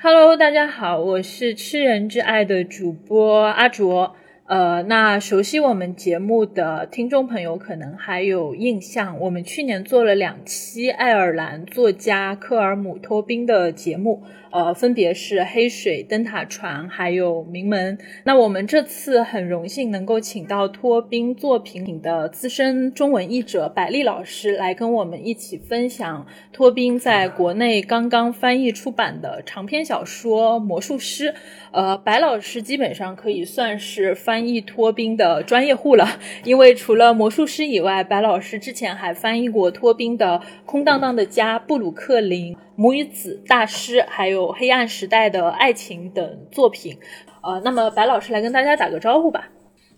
Hello，大家好，我是吃人之爱的主播阿卓。呃，那熟悉我们节目的听众朋友可能还有印象，我们去年做了两期爱尔兰作家科尔姆托宾的节目。呃，分别是黑水灯塔船，还有名门。那我们这次很荣幸能够请到托宾作品的资深中文译者百丽老师来跟我们一起分享托宾在国内刚刚翻译出版的长篇小说《魔术师》。呃，白老师基本上可以算是翻翻译托宾的专业户了，因为除了《魔术师》以外，白老师之前还翻译过托宾的《空荡荡的家》《布鲁克林》。母与子大师，还有黑暗时代的爱情等作品，呃，那么白老师来跟大家打个招呼吧。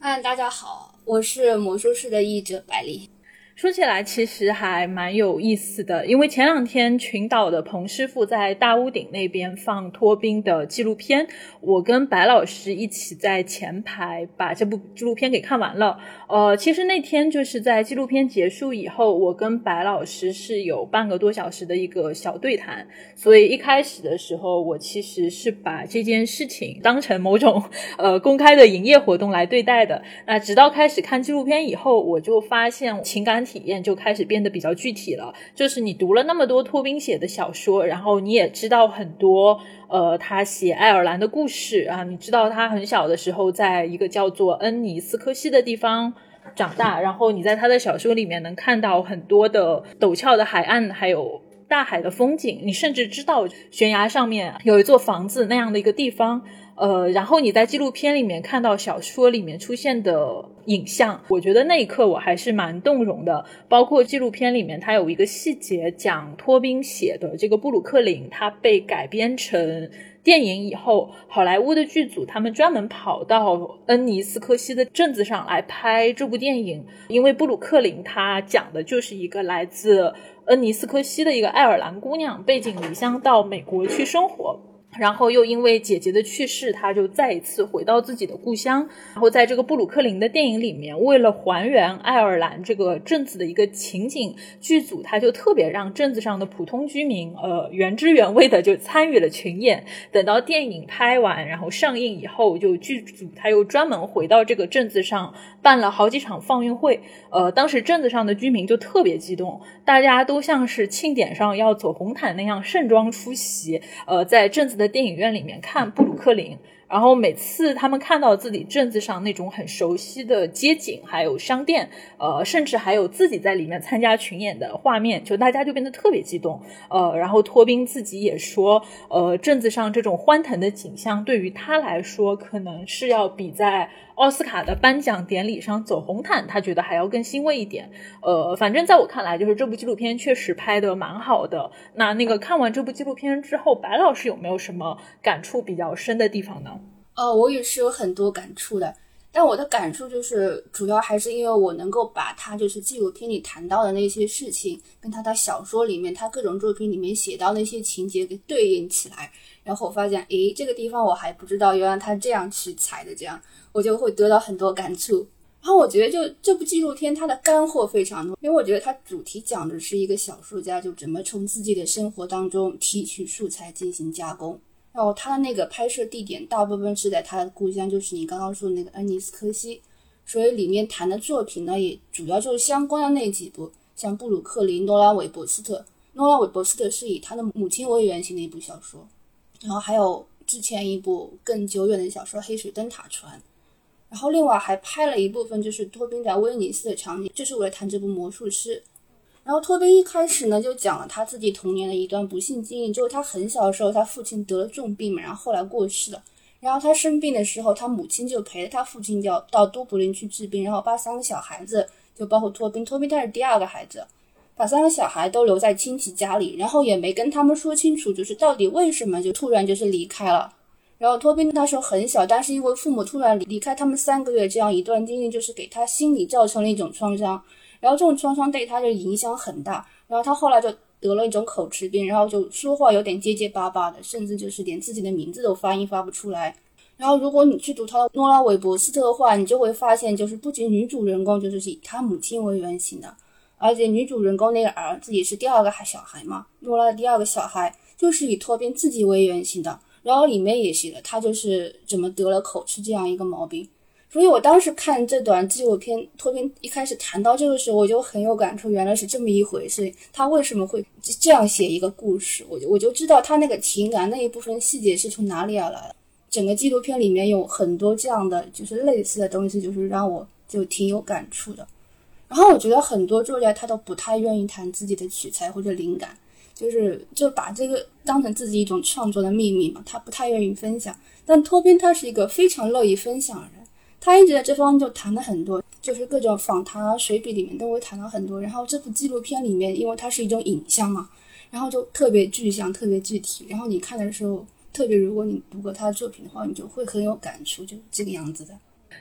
嗯，大家好，我是魔术师的译者百丽。说起来其实还蛮有意思的，因为前两天群岛的彭师傅在大屋顶那边放托宾的纪录片，我跟白老师一起在前排把这部纪录片给看完了。呃，其实那天就是在纪录片结束以后，我跟白老师是有半个多小时的一个小对谈，所以一开始的时候，我其实是把这件事情当成某种呃公开的营业活动来对待的。那直到开始看纪录片以后，我就发现情感。体验就开始变得比较具体了，就是你读了那么多托宾写的小说，然后你也知道很多，呃，他写爱尔兰的故事啊，你知道他很小的时候在一个叫做恩尼斯科西的地方长大，然后你在他的小说里面能看到很多的陡峭的海岸，还有大海的风景，你甚至知道悬崖上面有一座房子那样的一个地方。呃，然后你在纪录片里面看到小说里面出现的影像，我觉得那一刻我还是蛮动容的。包括纪录片里面，它有一个细节讲托宾写的这个布鲁克林，它被改编成电影以后，好莱坞的剧组他们专门跑到恩尼斯科西的镇子上来拍这部电影，因为布鲁克林它讲的就是一个来自恩尼斯科西的一个爱尔兰姑娘，背井离乡到美国去生活。然后又因为姐姐的去世，他就再一次回到自己的故乡。然后在这个布鲁克林的电影里面，为了还原爱尔兰这个镇子的一个情景，剧组他就特别让镇子上的普通居民，呃，原汁原味的就参与了群演。等到电影拍完，然后上映以后，就剧组他又专门回到这个镇子上办了好几场放映会。呃，当时镇子上的居民就特别激动，大家都像是庆典上要走红毯那样盛装出席。呃，在镇子。的电影院里面看布鲁克林，然后每次他们看到自己镇子上那种很熟悉的街景，还有商店，呃，甚至还有自己在里面参加群演的画面，就大家就变得特别激动。呃，然后托宾自己也说，呃，镇子上这种欢腾的景象对于他来说，可能是要比在。奥斯卡的颁奖典礼上走红毯，他觉得还要更欣慰一点。呃，反正在我看来，就是这部纪录片确实拍的蛮好的。那那个看完这部纪录片之后，白老师有没有什么感触比较深的地方呢？哦，我也是有很多感触的。但我的感触就是，主要还是因为我能够把他就是纪录片里谈到的那些事情，跟他的小说里面他各种作品里面写到那些情节给对应起来。然后我发现，诶，这个地方我还不知道，原来他这样去采的，这样。我就会得到很多感触，然后我觉得就这部纪录片它的干货非常多，因为我觉得它主题讲的是一个小说家就怎么从自己的生活当中提取素材进行加工，然后他的那个拍摄地点大部分是在他的故乡，就是你刚刚说的那个恩尼斯科西，所以里面谈的作品呢也主要就是相关的那几部，像布鲁克林、诺拉韦伯斯特，诺拉韦伯斯特是以他的母亲为原型的一部小说，然后还有之前一部更久远的小说《黑水灯塔船》。然后另外还拍了一部分，就是托宾在威尼斯的场景，就是为了谈这部魔术师。然后托宾一开始呢就讲了他自己童年的一段不幸经历，就是他很小的时候，他父亲得了重病嘛，然后后来过世了。然后他生病的时候，他母亲就陪着他父亲要到都柏林去治病，然后把三个小孩子，就包括托宾，托宾他是第二个孩子，把三个小孩都留在亲戚家里，然后也没跟他们说清楚，就是到底为什么就突然就是离开了。然后托宾那时候很小，但是因为父母突然离开他们三个月，这样一段经历就是给他心理造成了一种创伤，然后这种创伤对他就影响很大。然后他后来就得了一种口吃病，然后就说话有点结结巴巴的，甚至就是连自己的名字都发音发不出来。然后如果你去读他的诺拉韦伯斯特的话，你就会发现，就是不仅女主人公就是以他母亲为原型的，而且女主人公那个儿子也是第二个孩小孩嘛，诺拉的第二个小孩就是以托宾自己为原型的。然后里面也写了他就是怎么得了口吃这样一个毛病。所以我当时看这段纪录片，托宾一开始谈到这个时候，我就很有感触，原来是这么一回事。他为什么会这样写一个故事？我就我就知道他那个情感那一部分细节是从哪里而来的。整个纪录片里面有很多这样的，就是类似的东西，就是让我就挺有感触的。然后我觉得很多作家他都不太愿意谈自己的取材或者灵感，就是就把这个当成自己一种创作的秘密嘛，他不太愿意分享。但托宾他是一个非常乐意分享的人。他一直在这方面就谈了很多，就是各种访谈啊、随笔里面都会谈到很多。然后这部纪录片里面，因为它是一种影像嘛，然后就特别具象、特别具体。然后你看的时候，特别如果你读过他的作品的话，你就会很有感触，就这个样子的。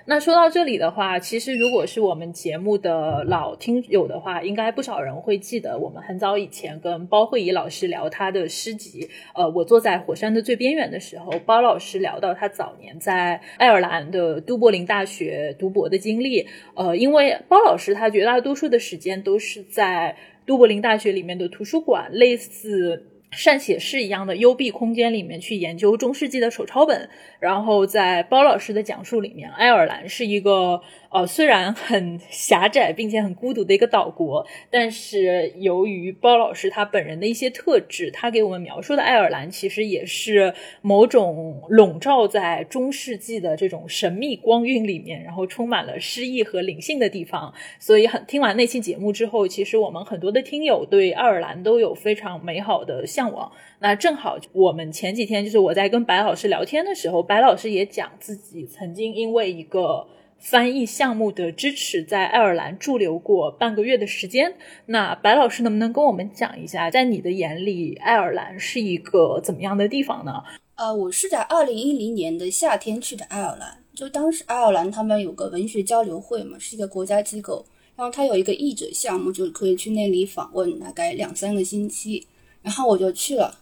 那说到这里的话，其实如果是我们节目的老听友的话，应该不少人会记得，我们很早以前跟包慧怡老师聊他的诗集，呃，我坐在火山的最边缘的时候，包老师聊到他早年在爱尔兰的都柏林大学读博的经历，呃，因为包老师他绝大多数的时间都是在都柏林大学里面的图书馆，类似。善写诗一样的幽闭空间里面去研究中世纪的手抄本，然后在包老师的讲述里面，爱尔兰是一个。呃，虽然很狭窄并且很孤独的一个岛国，但是由于包老师他本人的一些特质，他给我们描述的爱尔兰其实也是某种笼罩在中世纪的这种神秘光晕里面，然后充满了诗意和灵性的地方。所以，很听完那期节目之后，其实我们很多的听友对爱尔兰都有非常美好的向往。那正好，我们前几天就是我在跟白老师聊天的时候，白老师也讲自己曾经因为一个。翻译项目的支持，在爱尔兰驻留过半个月的时间。那白老师能不能跟我们讲一下，在你的眼里，爱尔兰是一个怎么样的地方呢？呃，我是在二零一零年的夏天去的爱尔兰，就当时爱尔兰他们有个文学交流会嘛，是一个国家机构，然后他有一个译者项目，就可以去那里访问，大概两三个星期，然后我就去了。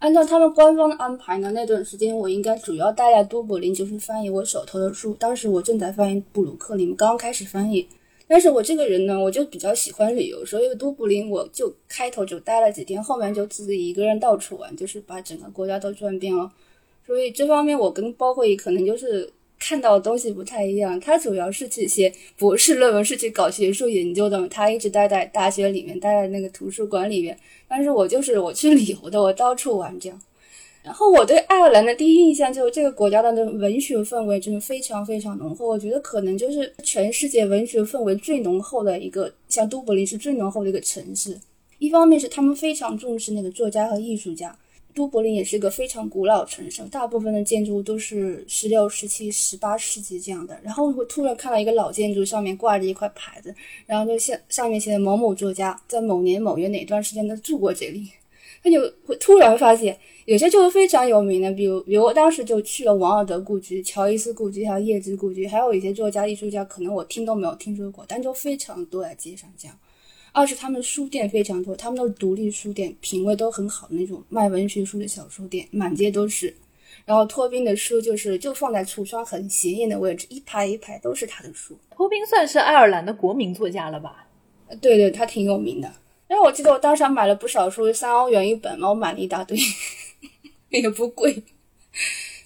按照他们官方的安排呢，那段时间我应该主要待在都柏林，就是翻译我手头的书。当时我正在翻译布鲁克林，刚开始翻译。但是我这个人呢，我就比较喜欢旅游，所以都柏林我就开头就待了几天，后面就自己一个人到处玩，就是把整个国家都转遍了。所以这方面我跟包括也可能就是看到的东西不太一样。他主要是去写博士论文，是去搞学术研究的，他一直待在大学里面，待在那个图书馆里面。但是我就是我去旅游的，我到处玩这样。然后我对爱尔兰的第一印象就是这个国家的那文学氛围真的非常非常浓厚。我觉得可能就是全世界文学氛围最浓厚的一个，像都柏林是最浓厚的一个城市。一方面是他们非常重视那个作家和艺术家。都柏林也是一个非常古老城市，大部分的建筑都是十六、十七、十八世纪这样的。然后会突然看到一个老建筑上面挂着一块牌子，然后就像上面写的某某作家在某年某月哪段时间都住过这里，他就会突然发现有些就是非常有名的，比如比如我当时就去了王尔德故居、乔伊斯故居，还有叶芝故居，还有一些作家、艺术家，可能我听都没有听说过，但就非常多在街上这样。二是他们书店非常多，他们都是独立书店，品味都很好的那种卖文学书的小书店，满街都是。然后托宾的书就是就放在橱窗很显眼的位置，一排一排都是他的书。托宾算是爱尔兰的国民作家了吧？对对，他挺有名的。因为我记得我当时买了不少书，三欧元一本嘛，我买了一大堆，也不贵。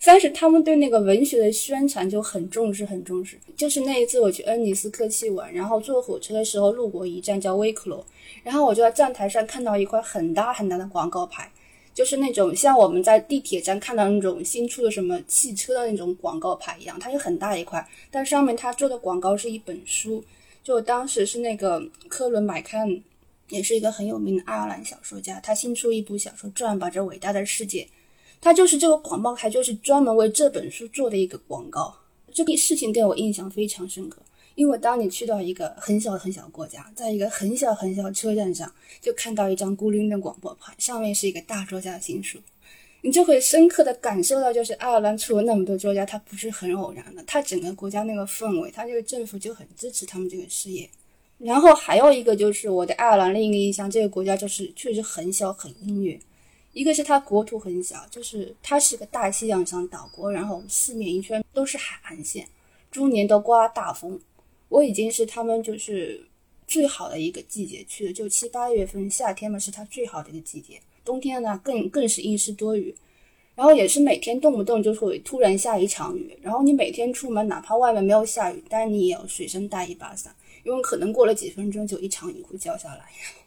但是他们对那个文学的宣传就很重视，很重视。就是那一次我去恩尼斯客气玩，然后坐火车的时候路过一站叫威克罗，然后我就在站台上看到一块很大很大的广告牌，就是那种像我们在地铁站看到那种新出的什么汽车的那种广告牌一样，它就很大一块，但上面他做的广告是一本书，就当时是那个科伦麦坎，也是一个很有名的爱尔兰小说家，他新出一部小说《转吧这伟大的世界》。它就是这个广告牌，就是专门为这本书做的一个广告。这个事情对我印象非常深刻，因为当你去到一个很小很小国家，在一个很小很小车站上，就看到一张孤零的广播牌，上面是一个大作家的新书，你就会深刻的感受到，就是爱尔兰出了那么多作家，他不是很偶然的，他整个国家那个氛围，他这个政府就很支持他们这个事业。然后还有一个就是我对爱尔兰另一个印象，这个国家就是确实很小很音乐。一个是它国土很小，就是它是个大西洋上岛国，然后四面一圈都是海岸线，终年都刮大风。我已经是他们就是最好的一个季节去的，就七八月份夏天嘛，是它最好的一个季节。冬天呢更更是阴湿多雨。然后也是每天动不动就会突然下一场雨，然后你每天出门，哪怕外面没有下雨，但你也要随身带一把伞，因为可能过了几分钟就一场雨会浇下来，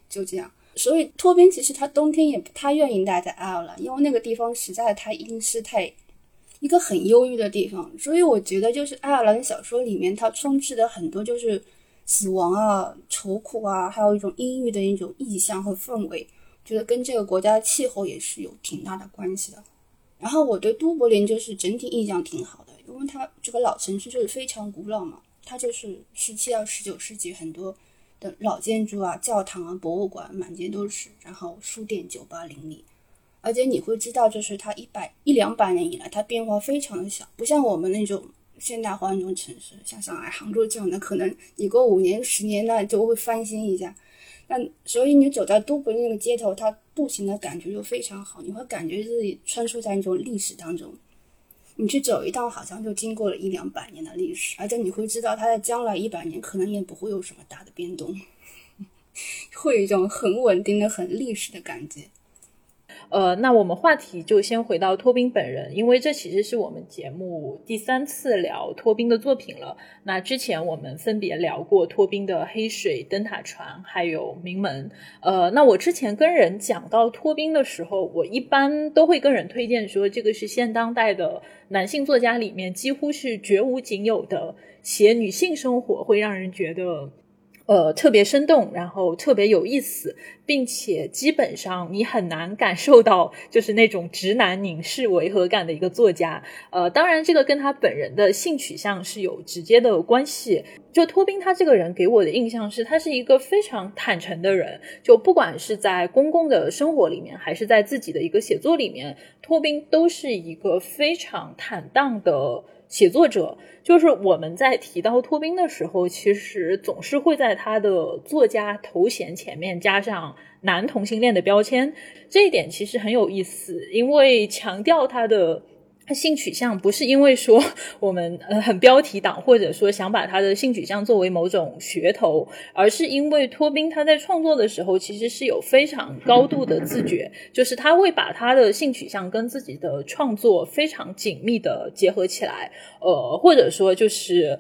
就这样。所以托宾其实他冬天也不太愿意待在爱尔兰，因为那个地方实在太阴湿，太一个很忧郁的地方。所以我觉得就是爱尔兰小说里面它充斥的很多就是死亡啊、愁苦啊，还有一种阴郁的一种意象和氛围，觉得跟这个国家的气候也是有挺大的关系的。然后我对都柏林就是整体印象挺好的，因为它这个老城区就是非常古老嘛，它就是十七到十九世纪很多的老建筑啊、教堂啊、博物馆满街都是，然后书店、酒吧林立，而且你会知道，就是它一百一两百年以来，它变化非常的小，不像我们那种现代化那种城市，像上海、杭州这样的，可能你过五年、十年呢就会翻新一下。那所以你走在都柏林那个街头，它步行的感觉就非常好，你会感觉自己穿梭在那种历史当中。你去走一趟，好像就经过了一两百年的历史，而且你会知道它在将来一百年可能也不会有什么大的变动，会有一种很稳定的、很历史的感觉。呃，那我们话题就先回到托宾本人，因为这其实是我们节目第三次聊托宾的作品了。那之前我们分别聊过托宾的《黑水灯塔船》还有《名门》。呃，那我之前跟人讲到托宾的时候，我一般都会跟人推荐说，这个是现当代的男性作家里面几乎是绝无仅有的写女性生活会让人觉得。呃，特别生动，然后特别有意思，并且基本上你很难感受到就是那种直男凝视违和感的一个作家。呃，当然这个跟他本人的性取向是有直接的关系。就托宾他这个人给我的印象是，他是一个非常坦诚的人。就不管是在公共的生活里面，还是在自己的一个写作里面，托宾都是一个非常坦荡的。写作者就是我们在提到托宾的时候，其实总是会在他的作家头衔前面加上男同性恋的标签，这一点其实很有意思，因为强调他的。他性取向不是因为说 我们呃很标题党，或者说想把他的性取向作为某种噱头，而是因为托宾他在创作的时候其实是有非常高度的自觉，就是他会把他的性取向跟自己的创作非常紧密的结合起来，呃，或者说就是。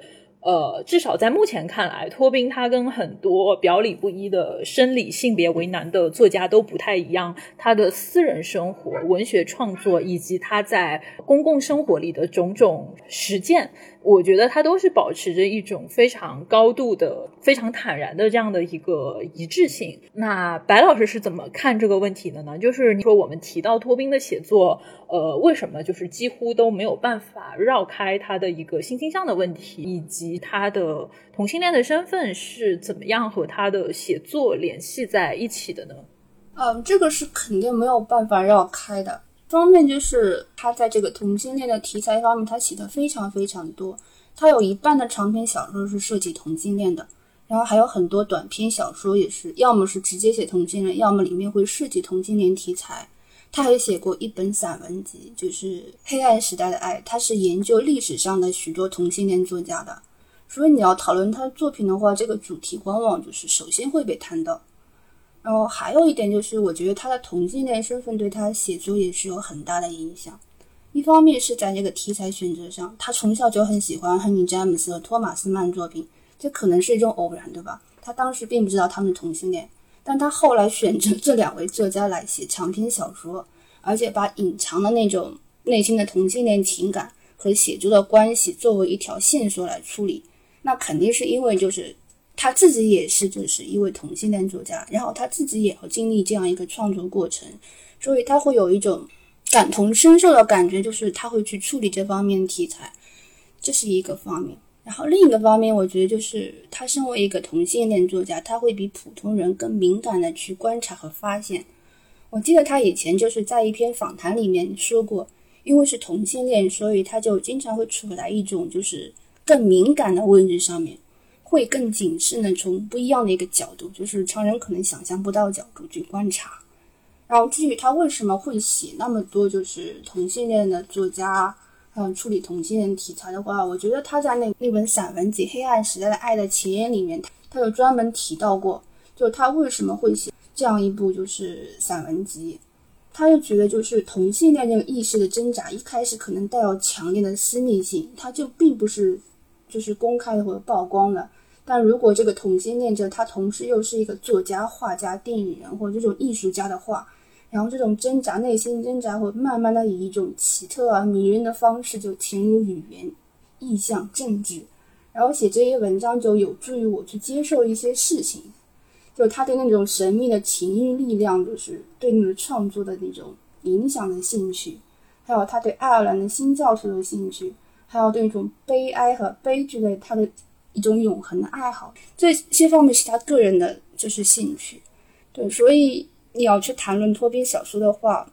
呃，至少在目前看来，托宾他跟很多表里不一的生理性别为难的作家都不太一样。他的私人生活、文学创作以及他在公共生活里的种种实践。我觉得他都是保持着一种非常高度的、非常坦然的这样的一个一致性。那白老师是怎么看这个问题的呢？就是你说我们提到托宾的写作，呃，为什么就是几乎都没有办法绕开他的一个性倾向的问题，以及他的同性恋的身份是怎么样和他的写作联系在一起的呢？嗯，这个是肯定没有办法绕开的。方面就是他在这个同性恋的题材方面，他写的非常非常多。他有一半的长篇小说是涉及同性恋的，然后还有很多短篇小说也是，要么是直接写同性恋，要么里面会涉及同性恋题材。他还写过一本散文集，就是《黑暗时代的爱》，他是研究历史上的许多同性恋作家的。所以你要讨论他的作品的话，这个主题往往就是首先会被谈到。然后还有一点就是，我觉得他的同性恋身份对他写作也是有很大的影响。一方面是在这个题材选择上，他从小就很喜欢亨利·詹姆斯和托马斯曼作品，这可能是一种偶然，对吧？他当时并不知道他们同性恋，但他后来选择这两位作家来写长篇小说，而且把隐藏的那种内心的同性恋情感和写作的关系作为一条线索来处理，那肯定是因为就是。他自己也是，就是一位同性恋作家，然后他自己也要经历这样一个创作过程，所以他会有一种感同身受的感觉，就是他会去处理这方面的题材，这是一个方面。然后另一个方面，我觉得就是他身为一个同性恋作家，他会比普通人更敏感的去观察和发现。我记得他以前就是在一篇访谈里面说过，因为是同性恋，所以他就经常会处在一种就是更敏感的位置上面。会更谨慎的从不一样的一个角度，就是常人可能想象不到角度去观察。然后至于他为什么会写那么多就是同性恋的作家，嗯，处理同性恋题材的话，我觉得他在那那本散文集《黑暗时代的爱的前言》里面，他有专门提到过，就他为什么会写这样一部就是散文集。他就觉得就是同性恋这个意识的挣扎，一开始可能带有强烈的私密性，他就并不是就是公开的或者曝光的。但如果这个同性恋者他同时又是一个作家、画家、电影人或者这种艺术家的话，然后这种挣扎、内心挣扎会慢慢的以一种奇特而迷人的方式就潜入语言、意象、政治。然后写这些文章就有助于我去接受一些事情，就他对那种神秘的情欲力量，就是对那个创作的那种影响的兴趣，还有他对爱尔兰的新教徒的兴趣，还有对那种悲哀和悲剧的他的一种永恒的爱好，这些方面是他个人的就是兴趣。对，所以你要去谈论托宾小说的话，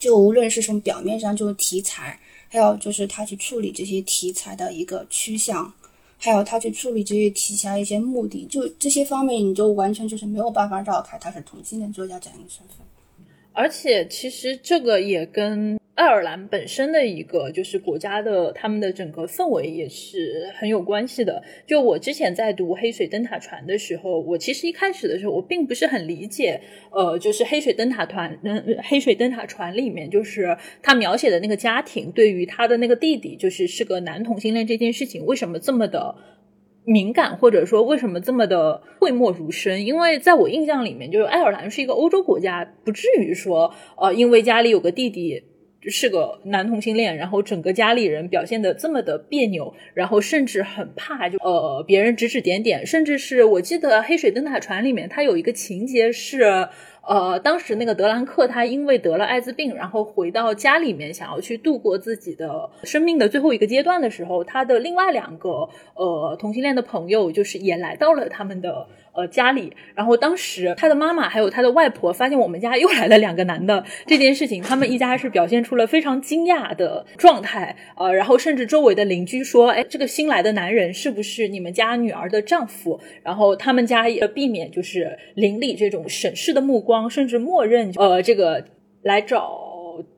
就无论是从表面上就是题材，还有就是他去处理这些题材的一个趋向。还有他去处理这些题材一些目的，就这些方面，你就完全就是没有办法绕开他是同性恋作家这样一个身份。而且，其实这个也跟。爱尔兰本身的一个就是国家的，他们的整个氛围也是很有关系的。就我之前在读《黑水灯塔船》的时候，我其实一开始的时候我并不是很理解，呃，就是《黑水灯塔团》嗯，《黑水灯塔船》里面就是他描写的那个家庭对于他的那个弟弟就是是个男同性恋这件事情为什么这么的敏感，或者说为什么这么的讳莫如深？因为在我印象里面，就是爱尔兰是一个欧洲国家，不至于说呃，因为家里有个弟弟。是个男同性恋，然后整个家里人表现的这么的别扭，然后甚至很怕就呃别人指指点点，甚至是我记得《黑水灯塔船》里面，它有一个情节是，呃，当时那个德兰克他因为得了艾滋病，然后回到家里面想要去度过自己的生命的最后一个阶段的时候，他的另外两个呃同性恋的朋友就是也来到了他们的。呃，家里，然后当时他的妈妈还有他的外婆发现我们家又来了两个男的这件事情，他们一家是表现出了非常惊讶的状态，呃，然后甚至周围的邻居说，哎，这个新来的男人是不是你们家女儿的丈夫？然后他们家也避免就是邻里这种审视的目光，甚至默认呃这个来找。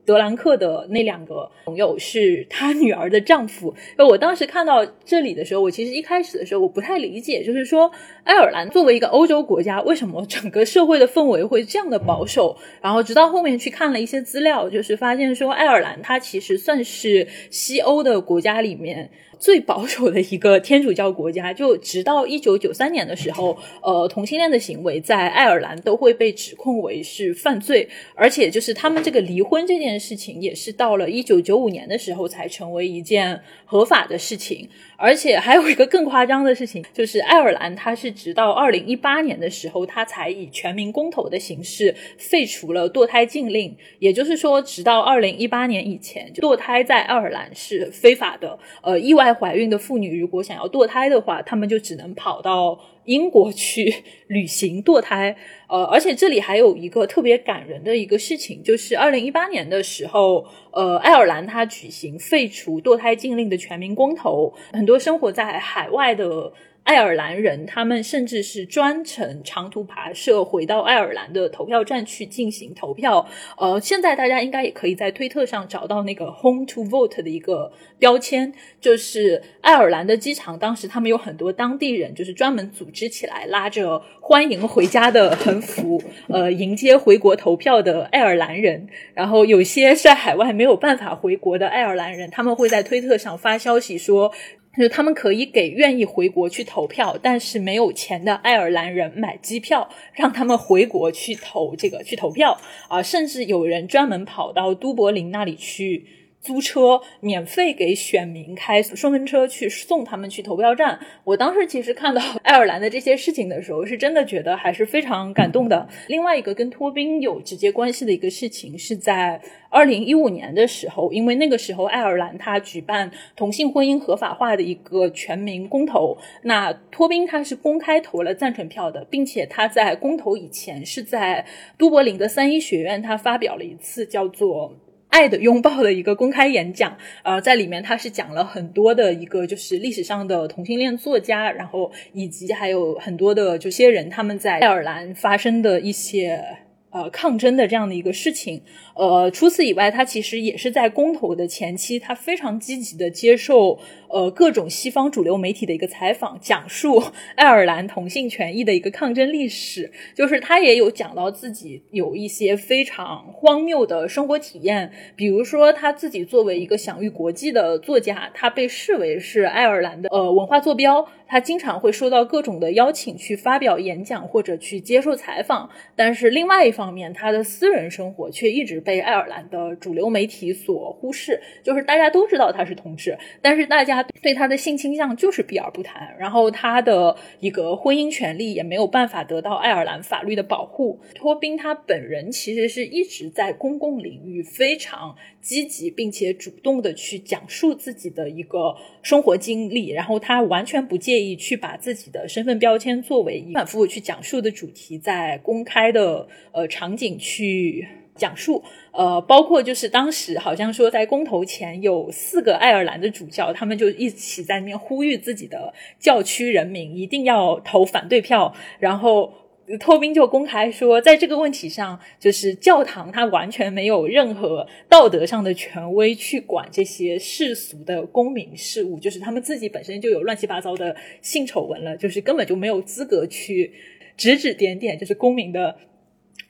德兰克的那两个朋友是他女儿的丈夫。那我当时看到这里的时候，我其实一开始的时候我不太理解，就是说爱尔兰作为一个欧洲国家，为什么整个社会的氛围会这样的保守？然后直到后面去看了一些资料，就是发现说爱尔兰它其实算是西欧的国家里面。最保守的一个天主教国家，就直到一九九三年的时候，呃，同性恋的行为在爱尔兰都会被指控为是犯罪，而且就是他们这个离婚这件事情，也是到了一九九五年的时候才成为一件合法的事情。而且还有一个更夸张的事情，就是爱尔兰它是直到二零一八年的时候，它才以全民公投的形式废除了堕胎禁令，也就是说，直到二零一八年以前，堕胎在爱尔兰是非法的。呃，意外怀孕的妇女如果想要堕胎的话，她们就只能跑到英国去旅行堕胎。呃，而且这里还有一个特别感人的一个事情，就是二零一八年的时候，呃，爱尔兰它举行废除堕胎禁令的全民公投，很多生活在海外的。爱尔兰人，他们甚至是专程长途跋涉回到爱尔兰的投票站去进行投票。呃，现在大家应该也可以在推特上找到那个 “home to vote” 的一个标签，就是爱尔兰的机场，当时他们有很多当地人，就是专门组织起来，拉着欢迎回家的横幅，呃，迎接回国投票的爱尔兰人。然后有些在海外没有办法回国的爱尔兰人，他们会在推特上发消息说。就是他们可以给愿意回国去投票，但是没有钱的爱尔兰人买机票，让他们回国去投这个去投票啊！甚至有人专门跑到都柏林那里去。租车免费给选民开顺风车去送他们去投票站。我当时其实看到爱尔兰的这些事情的时候，是真的觉得还是非常感动的。另外一个跟托宾有直接关系的一个事情，是在二零一五年的时候，因为那个时候爱尔兰他举办同性婚姻合法化的一个全民公投，那托宾他是公开投了赞成票的，并且他在公投以前是在都柏林的三一学院，他发表了一次叫做。爱的拥抱的一个公开演讲，呃，在里面他是讲了很多的一个就是历史上的同性恋作家，然后以及还有很多的这些人他们在爱尔兰发生的一些呃，抗争的这样的一个事情，呃，除此以外，他其实也是在公投的前期，他非常积极的接受呃各种西方主流媒体的一个采访，讲述爱尔兰同性权益的一个抗争历史。就是他也有讲到自己有一些非常荒谬的生活体验，比如说他自己作为一个享誉国际的作家，他被视为是爱尔兰的呃文化坐标。他经常会收到各种的邀请去发表演讲或者去接受采访，但是另外一方面，他的私人生活却一直被爱尔兰的主流媒体所忽视。就是大家都知道他是同志，但是大家对他的性倾向就是避而不谈。然后他的一个婚姻权利也没有办法得到爱尔兰法律的保护。托宾他本人其实是一直在公共领域非常积极并且主动的去讲述自己的一个生活经历，然后他完全不介意。去把自己的身份标签作为反复去讲述的主题，在公开的呃场景去讲述，呃，包括就是当时好像说在公投前有四个爱尔兰的主教，他们就一起在那边呼吁自己的教区人民一定要投反对票，然后。托宾就公开说，在这个问题上，就是教堂他完全没有任何道德上的权威去管这些世俗的公民事务，就是他们自己本身就有乱七八糟的性丑闻了，就是根本就没有资格去指指点点，就是公民的。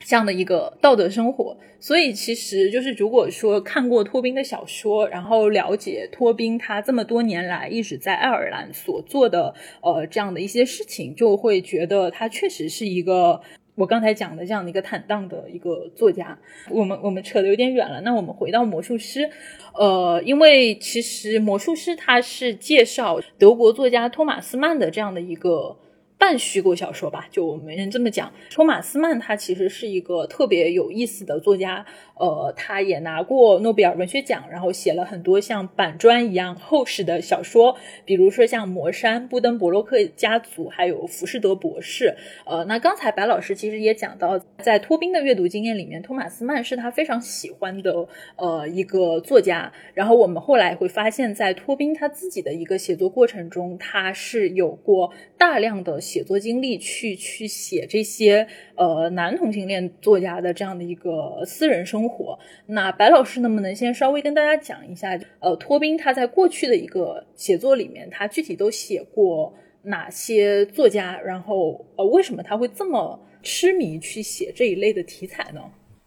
这样的一个道德生活，所以其实就是如果说看过托宾的小说，然后了解托宾他这么多年来一直在爱尔兰所做的呃这样的一些事情，就会觉得他确实是一个我刚才讲的这样的一个坦荡的一个作家。我们我们扯得有点远了，那我们回到魔术师，呃，因为其实魔术师他是介绍德国作家托马斯曼的这样的一个。半虚构小说吧，就没人这么讲。托马斯曼他其实是一个特别有意思的作家。呃，他也拿过诺贝尔文学奖，然后写了很多像板砖一样厚实的小说，比如说像《魔山》《布登伯洛克家族》，还有《浮士德博士》。呃，那刚才白老师其实也讲到，在托宾的阅读经验里面，托马斯曼是他非常喜欢的呃一个作家。然后我们后来会发现，在托宾他自己的一个写作过程中，他是有过大量的写作经历去去写这些呃男同性恋作家的这样的一个私人生。活，那白老师能不能先稍微跟大家讲一下？呃，托宾他在过去的一个写作里面，他具体都写过哪些作家？然后，呃，为什么他会这么痴迷去写这一类的题材呢？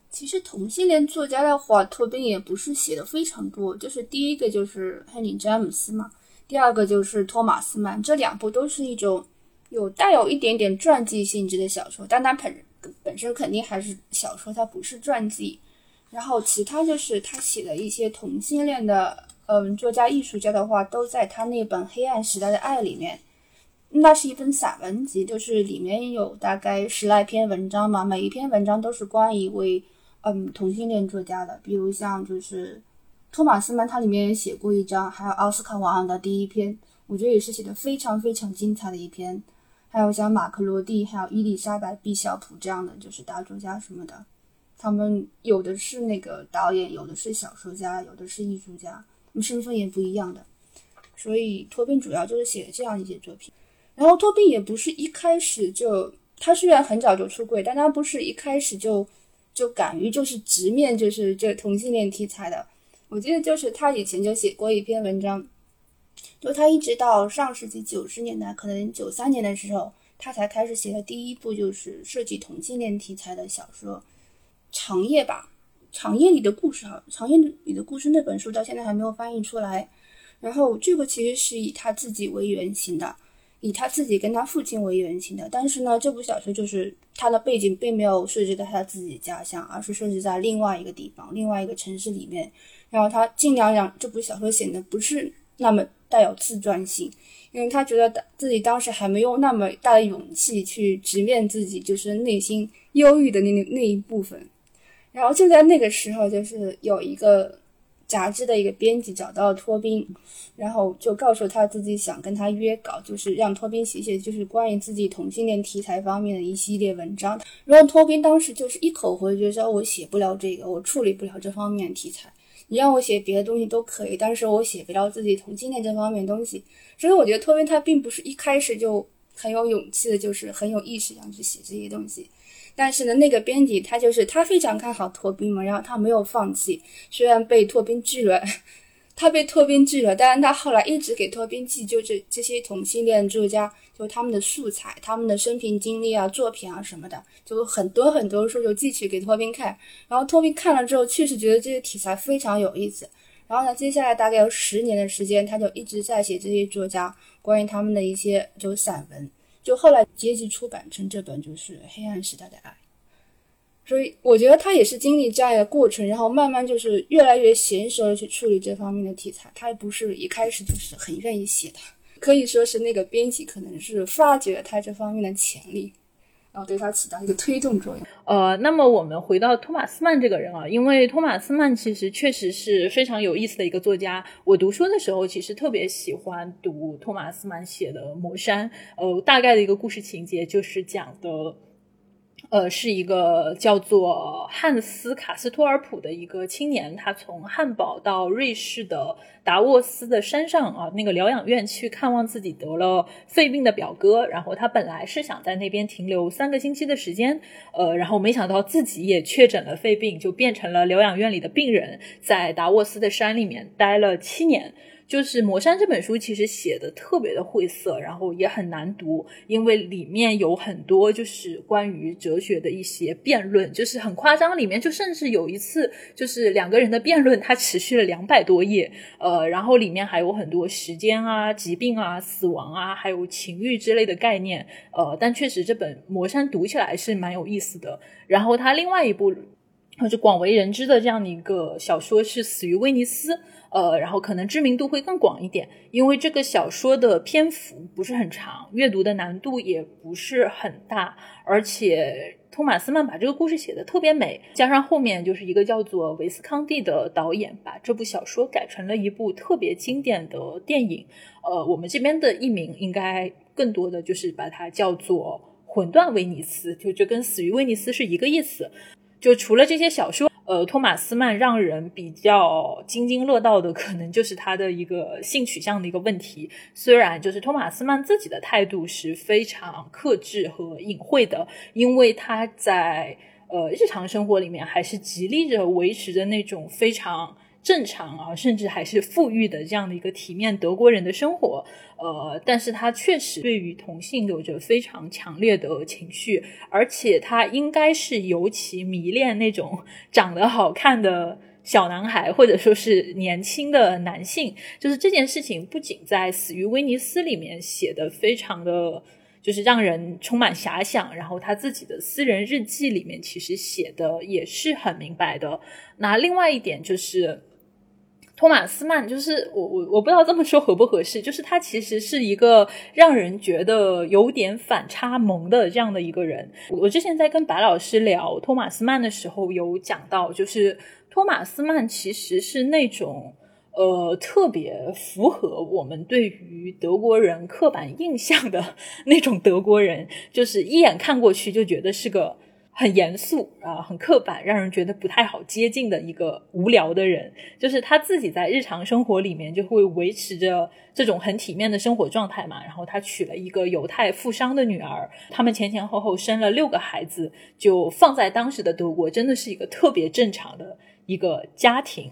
其实同性恋作家的话，托宾也不是写的非常多，就是第一个就是亨利詹姆斯嘛，第二个就是托马斯曼，这两部都是一种有带有一点点传记性质的小说，但它本本身肯定还是小说，它不是传记。然后其他就是他写的一些同性恋的，嗯，作家、艺术家的话，都在他那本《黑暗时代的爱》里面。那是一本散文集，就是里面有大概十来篇文章嘛，每一篇文章都是关于一位，嗯，同性恋作家的。比如像就是托马斯曼，他里面写过一章，还有奥斯卡·王的第一篇，我觉得也是写的非常非常精彩的一篇。还有像马克·罗蒂，还有伊丽莎白·毕肖普这样的就是大作家什么的。他们有的是那个导演，有的是小说家，有的是艺术家，他们身份也不一样的。所以托宾主要就是写这样一些作品。然后托宾也不是一开始就，他虽然很早就出柜，但他不是一开始就就敢于就是直面就是这同性恋题材的。我记得就是他以前就写过一篇文章，就他一直到上世纪九十年代，可能九三年的时候，他才开始写的第一部就是涉及同性恋题材的小说。长夜吧，长夜里的故事哈，长夜里的故事那本书到现在还没有翻译出来。然后这个其实是以他自己为原型的，以他自己跟他父亲为原型的。但是呢，这部小说就是他的背景并没有设置在他自己家乡，而是设置在另外一个地方、另外一个城市里面。然后他尽量让这部小说显得不是那么带有自传性，因为他觉得自己当时还没有那么大的勇气去直面自己就是内心忧郁的那那那一部分。然后就在那个时候，就是有一个杂志的一个编辑找到了托宾，然后就告诉他自己想跟他约稿，就是让托宾写写就是关于自己同性恋题材方面的一系列文章。然后托宾当时就是一口回绝说：“我写不了这个，我处理不了这方面题材。你让我写别的东西都可以，但是我写不了自己同性恋这方面东西。”所以我觉得托宾他并不是一开始就很有勇气的，就是很有意识想去写这些东西。但是呢，那个编辑他就是他非常看好托宾嘛，然后他没有放弃，虽然被托宾拒了，他被托宾拒了，但是他后来一直给托宾寄就这这些同性恋作家就他们的素材、他们的生平经历啊、作品啊什么的，就很多很多书就寄去给托宾看，然后托宾看了之后确实觉得这些题材非常有意思，然后呢，接下来大概有十年的时间，他就一直在写这些作家关于他们的一些就散文。就后来结集出版成这本就是《黑暗时代的爱》，所以我觉得他也是经历这样一个过程，然后慢慢就是越来越娴熟的去处理这方面的题材。他不是一开始就是很愿意写的，可以说是那个编辑可能是发掘了他这方面的潜力。然后对他起到一个推动作用。呃，那么我们回到托马斯曼这个人啊，因为托马斯曼其实确实是非常有意思的一个作家。我读书的时候其实特别喜欢读托马斯曼写的《魔山》。呃，大概的一个故事情节就是讲的。呃，是一个叫做汉斯卡斯托尔普的一个青年，他从汉堡到瑞士的达沃斯的山上啊，那个疗养院去看望自己得了肺病的表哥。然后他本来是想在那边停留三个星期的时间，呃，然后没想到自己也确诊了肺病，就变成了疗养院里的病人，在达沃斯的山里面待了七年。就是《魔山》这本书，其实写的特别的晦涩，然后也很难读，因为里面有很多就是关于哲学的一些辩论，就是很夸张。里面就甚至有一次，就是两个人的辩论，它持续了两百多页，呃，然后里面还有很多时间啊、疾病啊、死亡啊，还有情欲之类的概念，呃，但确实这本《魔山》读起来是蛮有意思的。然后他另外一部，就广为人知的这样的一个小说是《死于威尼斯》。呃，然后可能知名度会更广一点，因为这个小说的篇幅不是很长，阅读的难度也不是很大，而且托马斯曼把这个故事写的特别美，加上后面就是一个叫做维斯康蒂的导演把这部小说改成了一部特别经典的电影。呃，我们这边的译名应该更多的就是把它叫做《魂断威尼斯》，就就跟死于威尼斯是一个意思。就除了这些小说。呃，托马斯曼让人比较津津乐道的，可能就是他的一个性取向的一个问题。虽然就是托马斯曼自己的态度是非常克制和隐晦的，因为他在呃日常生活里面还是极力着维持着那种非常。正常啊，甚至还是富裕的这样的一个体面德国人的生活，呃，但是他确实对于同性有着非常强烈的情绪，而且他应该是尤其迷恋那种长得好看的小男孩，或者说是年轻的男性。就是这件事情不仅在《死于威尼斯》里面写的非常的，就是让人充满遐想，然后他自己的私人日记里面其实写的也是很明白的。那另外一点就是。托马斯曼就是我我我不知道这么说合不合适，就是他其实是一个让人觉得有点反差萌的这样的一个人。我之前在跟白老师聊托马斯曼的时候，有讲到，就是托马斯曼其实是那种呃特别符合我们对于德国人刻板印象的 那种德国人，就是一眼看过去就觉得是个。很严肃啊，很刻板，让人觉得不太好接近的一个无聊的人，就是他自己在日常生活里面就会维持着这种很体面的生活状态嘛。然后他娶了一个犹太富商的女儿，他们前前后后生了六个孩子，就放在当时的德国，真的是一个特别正常的一个家庭。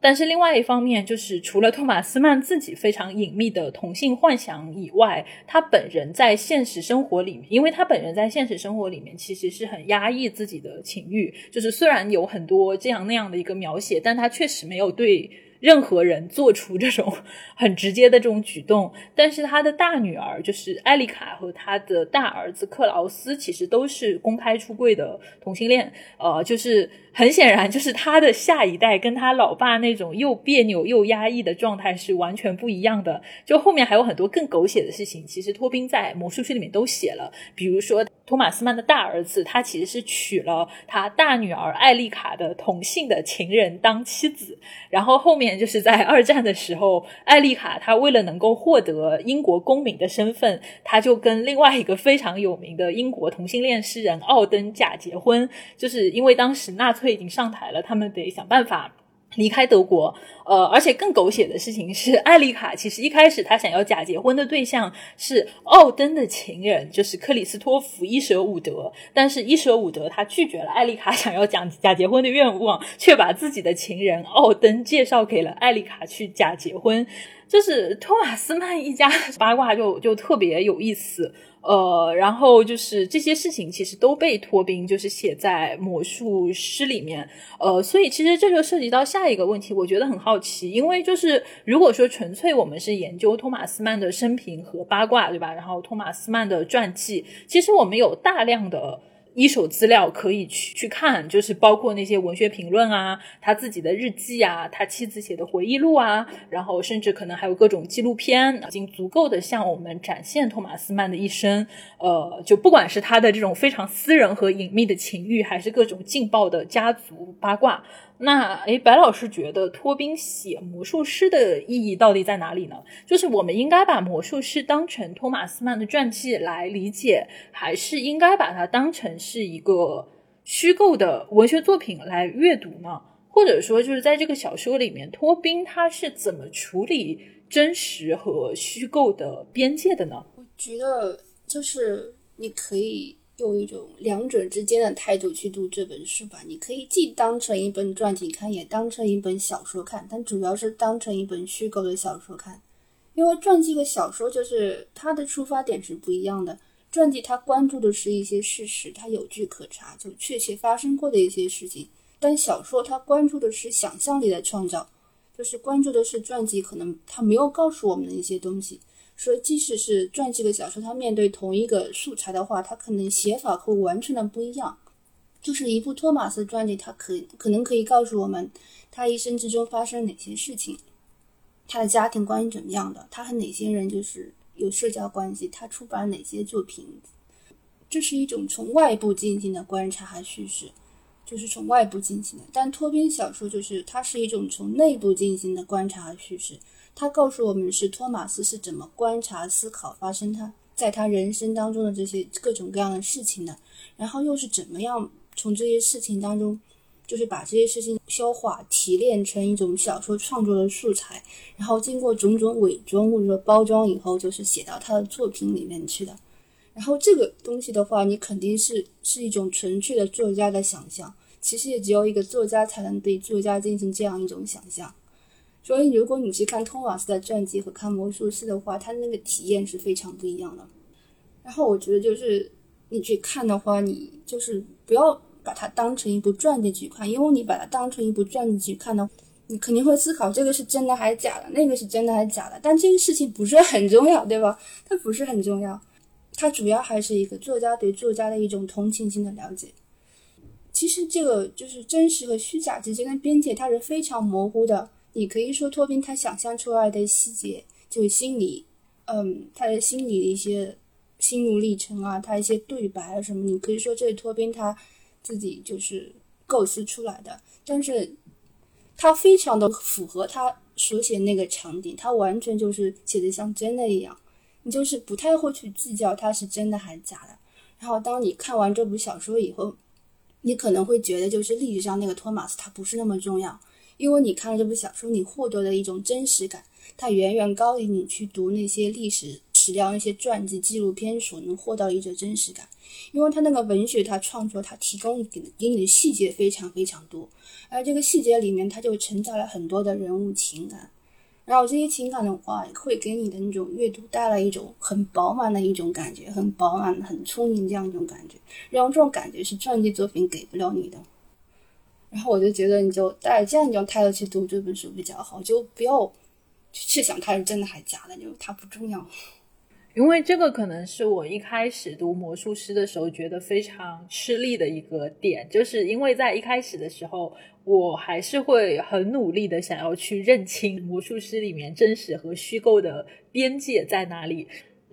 但是另外一方面，就是除了托马斯曼自己非常隐秘的同性幻想以外，他本人在现实生活里面，因为他本人在现实生活里面其实是很压抑自己的情欲，就是虽然有很多这样那样的一个描写，但他确实没有对。任何人做出这种很直接的这种举动，但是他的大女儿就是艾丽卡和他的大儿子克劳斯，其实都是公开出柜的同性恋。呃，就是很显然，就是他的下一代跟他老爸那种又别扭又压抑的状态是完全不一样的。就后面还有很多更狗血的事情，其实托宾在魔术师里面都写了，比如说托马斯曼的大儿子，他其实是娶了他大女儿艾丽卡的同性的情人当妻子，然后后面。就是在二战的时候，艾丽卡她为了能够获得英国公民的身份，她就跟另外一个非常有名的英国同性恋诗人奥登假结婚。就是因为当时纳粹已经上台了，他们得想办法离开德国，呃，而且更狗血的事情是，艾丽卡其实一开始她想要假结婚的对象是奥登的情人，就是克里斯托弗伊舍伍德，但是伊舍伍德他拒绝了艾丽卡想要假假结婚的愿望，却把自己的情人奥登介绍给了艾丽卡去假结婚，就是托马斯曼一家八卦就就特别有意思。呃，然后就是这些事情其实都被托宾就是写在魔术师里面，呃，所以其实这就涉及到下一个问题，我觉得很好奇，因为就是如果说纯粹我们是研究托马斯曼的生平和八卦，对吧？然后托马斯曼的传记，其实我们有大量的。一手资料可以去去看，就是包括那些文学评论啊，他自己的日记啊，他妻子写的回忆录啊，然后甚至可能还有各种纪录片，已经足够的向我们展现托马斯曼的一生。呃，就不管是他的这种非常私人和隐秘的情欲，还是各种劲爆的家族八卦。那诶，白老师觉得托宾写魔术师的意义到底在哪里呢？就是我们应该把魔术师当成托马斯曼的传记来理解，还是应该把它当成是一个虚构的文学作品来阅读呢？或者说，就是在这个小说里面，托宾他是怎么处理真实和虚构的边界的呢？我觉得，就是你可以。用一种两者之间的态度去读这本书吧。你可以既当成一本传记看，也当成一本小说看，但主要是当成一本虚构的小说看。因为传记和小说就是它的出发点是不一样的。传记它关注的是一些事实，它有据可查，就确切发生过的一些事情；但小说它关注的是想象力的创造，就是关注的是传记可能它没有告诉我们的一些东西。说，即使是传记的小说，它面对同一个素材的话，它可能写法会完全的不一样。就是一部托马斯传记，它可可能可以告诉我们他一生之中发生哪些事情，他的家庭关系怎么样的，他和哪些人就是有社交关系，他出版哪些作品，这是一种从外部进行的观察和叙事，就是从外部进行的。但托宾小说就是它是一种从内部进行的观察和叙事。他告诉我们是托马斯是怎么观察、思考发生他在他人生当中的这些各种各样的事情的，然后又是怎么样从这些事情当中，就是把这些事情消化、提炼成一种小说创作的素材，然后经过种种伪装或者说包装以后，就是写到他的作品里面去的。然后这个东西的话，你肯定是是一种纯粹的作家的想象，其实也只有一个作家才能对作家进行这样一种想象。所以，如果你去看托马斯的传记和看魔术师的话，他那个体验是非常不一样的。然后，我觉得就是你去看的话，你就是不要把它当成一部传记去看，因为你把它当成一部传记去看呢，你肯定会思考这个是真的还是假的，那个是真的还是假的。但这个事情不是很重要，对吧？它不是很重要，它主要还是一个作家对作家的一种同情心的了解。其实，这个就是真实和虚假之间的边界，它是非常模糊的。你可以说托宾他想象出来的细节，就是心理，嗯，他的心理的一些心路历程啊，他一些对白啊什么，你可以说这是托宾他自己就是构思出来的，但是他非常的符合他所写那个场景，他完全就是写的像真的一样，你就是不太会去计较他是真的还是假的。然后当你看完这部小说以后，你可能会觉得就是历史上那个托马斯他不是那么重要。因为你看了这部小说，你获得了一种真实感，它远远高于你去读那些历史史料、那些传记、纪录片所能获得的一种真实感。因为它那个文学，它创作，它提供给给你的细节非常非常多，而这个细节里面，它就承载了很多的人物情感。然后这些情感的话，会给你的那种阅读带来一种很饱满的一种感觉，很饱满、很充盈这样一种感觉。然后这种感觉是传记作品给不了你的。然后我就觉得，你就带着这样一种态度去读这本书比较好，就不要去想它是真的还是假的，就它不重要。因为这个可能是我一开始读魔术师的时候觉得非常吃力的一个点，就是因为在一开始的时候，我还是会很努力的想要去认清魔术师里面真实和虚构的边界在哪里。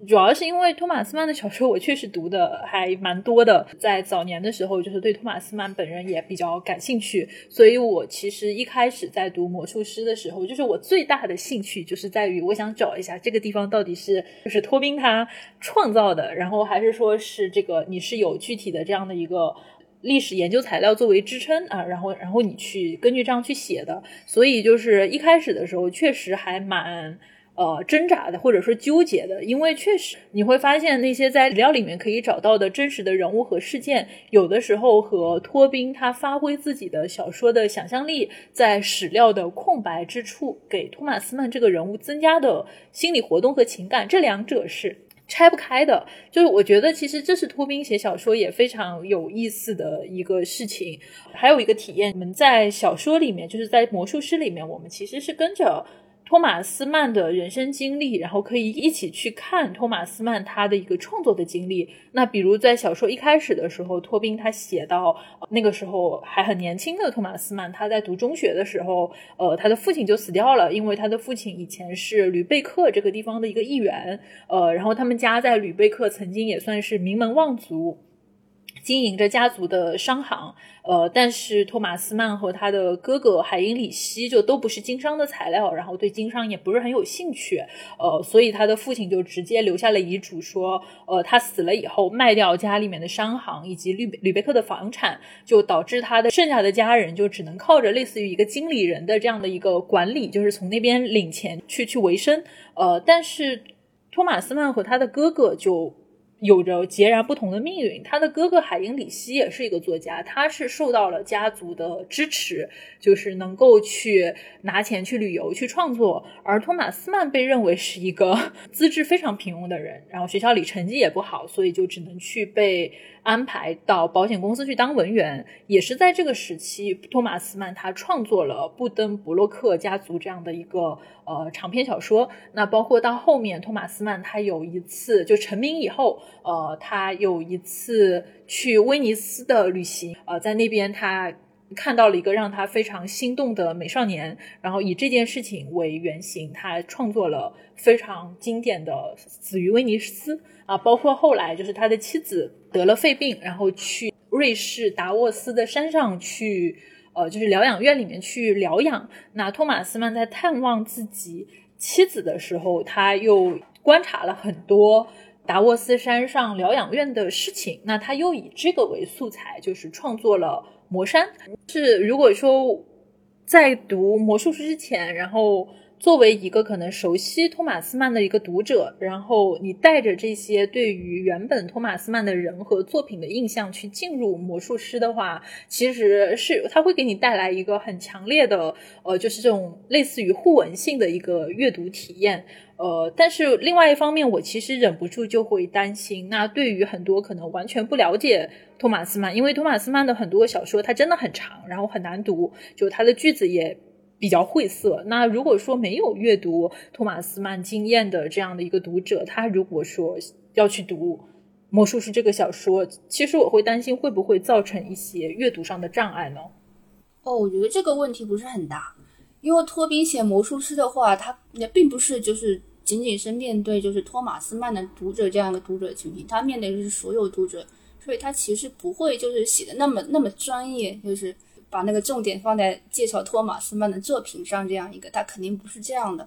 主要是因为托马斯曼的小说，我确实读的还蛮多的。在早年的时候，就是对托马斯曼本人也比较感兴趣，所以我其实一开始在读魔术师的时候，就是我最大的兴趣就是在于我想找一下这个地方到底是就是托宾他创造的，然后还是说是这个你是有具体的这样的一个历史研究材料作为支撑啊，然后然后你去根据这样去写的，所以就是一开始的时候确实还蛮。呃，挣扎的或者说纠结的，因为确实你会发现那些在史料里面可以找到的真实的人物和事件，有的时候和托宾他发挥自己的小说的想象力，在史料的空白之处给托马斯曼这个人物增加的心理活动和情感，这两者是拆不开的。就是我觉得其实这是托宾写小说也非常有意思的一个事情。还有一个体验，我们在小说里面，就是在魔术师里面，我们其实是跟着。托马斯曼的人生经历，然后可以一起去看托马斯曼他的一个创作的经历。那比如在小说一开始的时候，托宾他写到那个时候还很年轻的托马斯曼，他在读中学的时候，呃，他的父亲就死掉了，因为他的父亲以前是吕贝克这个地方的一个议员，呃，然后他们家在吕贝克曾经也算是名门望族。经营着家族的商行，呃，但是托马斯曼和他的哥哥海因里希就都不是经商的材料，然后对经商也不是很有兴趣，呃，所以他的父亲就直接留下了遗嘱，说，呃，他死了以后卖掉家里面的商行以及吕吕贝克的房产，就导致他的剩下的家人就只能靠着类似于一个经理人的这样的一个管理，就是从那边领钱去去维生，呃，但是托马斯曼和他的哥哥就。有着截然不同的命运。他的哥哥海因里希也是一个作家，他是受到了家族的支持，就是能够去拿钱去旅游、去创作。而托马斯曼被认为是一个 资质非常平庸的人，然后学校里成绩也不好，所以就只能去被。安排到保险公司去当文员，也是在这个时期，托马斯曼他创作了《布登布洛克家族》这样的一个呃长篇小说。那包括到后面，托马斯曼他有一次就成名以后，呃，他有一次去威尼斯的旅行，呃，在那边他看到了一个让他非常心动的美少年，然后以这件事情为原型，他创作了非常经典的《死于威尼斯》啊，包括后来就是他的妻子。得了肺病，然后去瑞士达沃斯的山上去，呃，就是疗养院里面去疗养。那托马斯曼在探望自己妻子的时候，他又观察了很多达沃斯山上疗养院的事情。那他又以这个为素材，就是创作了《魔山》。是如果说在读魔术师之前，然后。作为一个可能熟悉托马斯曼的一个读者，然后你带着这些对于原本托马斯曼的人和作品的印象去进入魔术师的话，其实是他会给你带来一个很强烈的，呃，就是这种类似于互文性的一个阅读体验。呃，但是另外一方面，我其实忍不住就会担心，那对于很多可能完全不了解托马斯曼，因为托马斯曼的很多小说它真的很长，然后很难读，就他的句子也。比较晦涩。那如果说没有阅读托马斯曼经验的这样的一个读者，他如果说要去读《魔术师》这个小说，其实我会担心会不会造成一些阅读上的障碍呢？哦，我觉得这个问题不是很大，因为托宾写《魔术师》的话，他也并不是就是仅仅是面对就是托马斯曼的读者这样的读者群体，他面对的是所有读者，所以他其实不会就是写的那么那么专业，就是。把那个重点放在介绍托马斯曼的作品上，这样一个，他肯定不是这样的。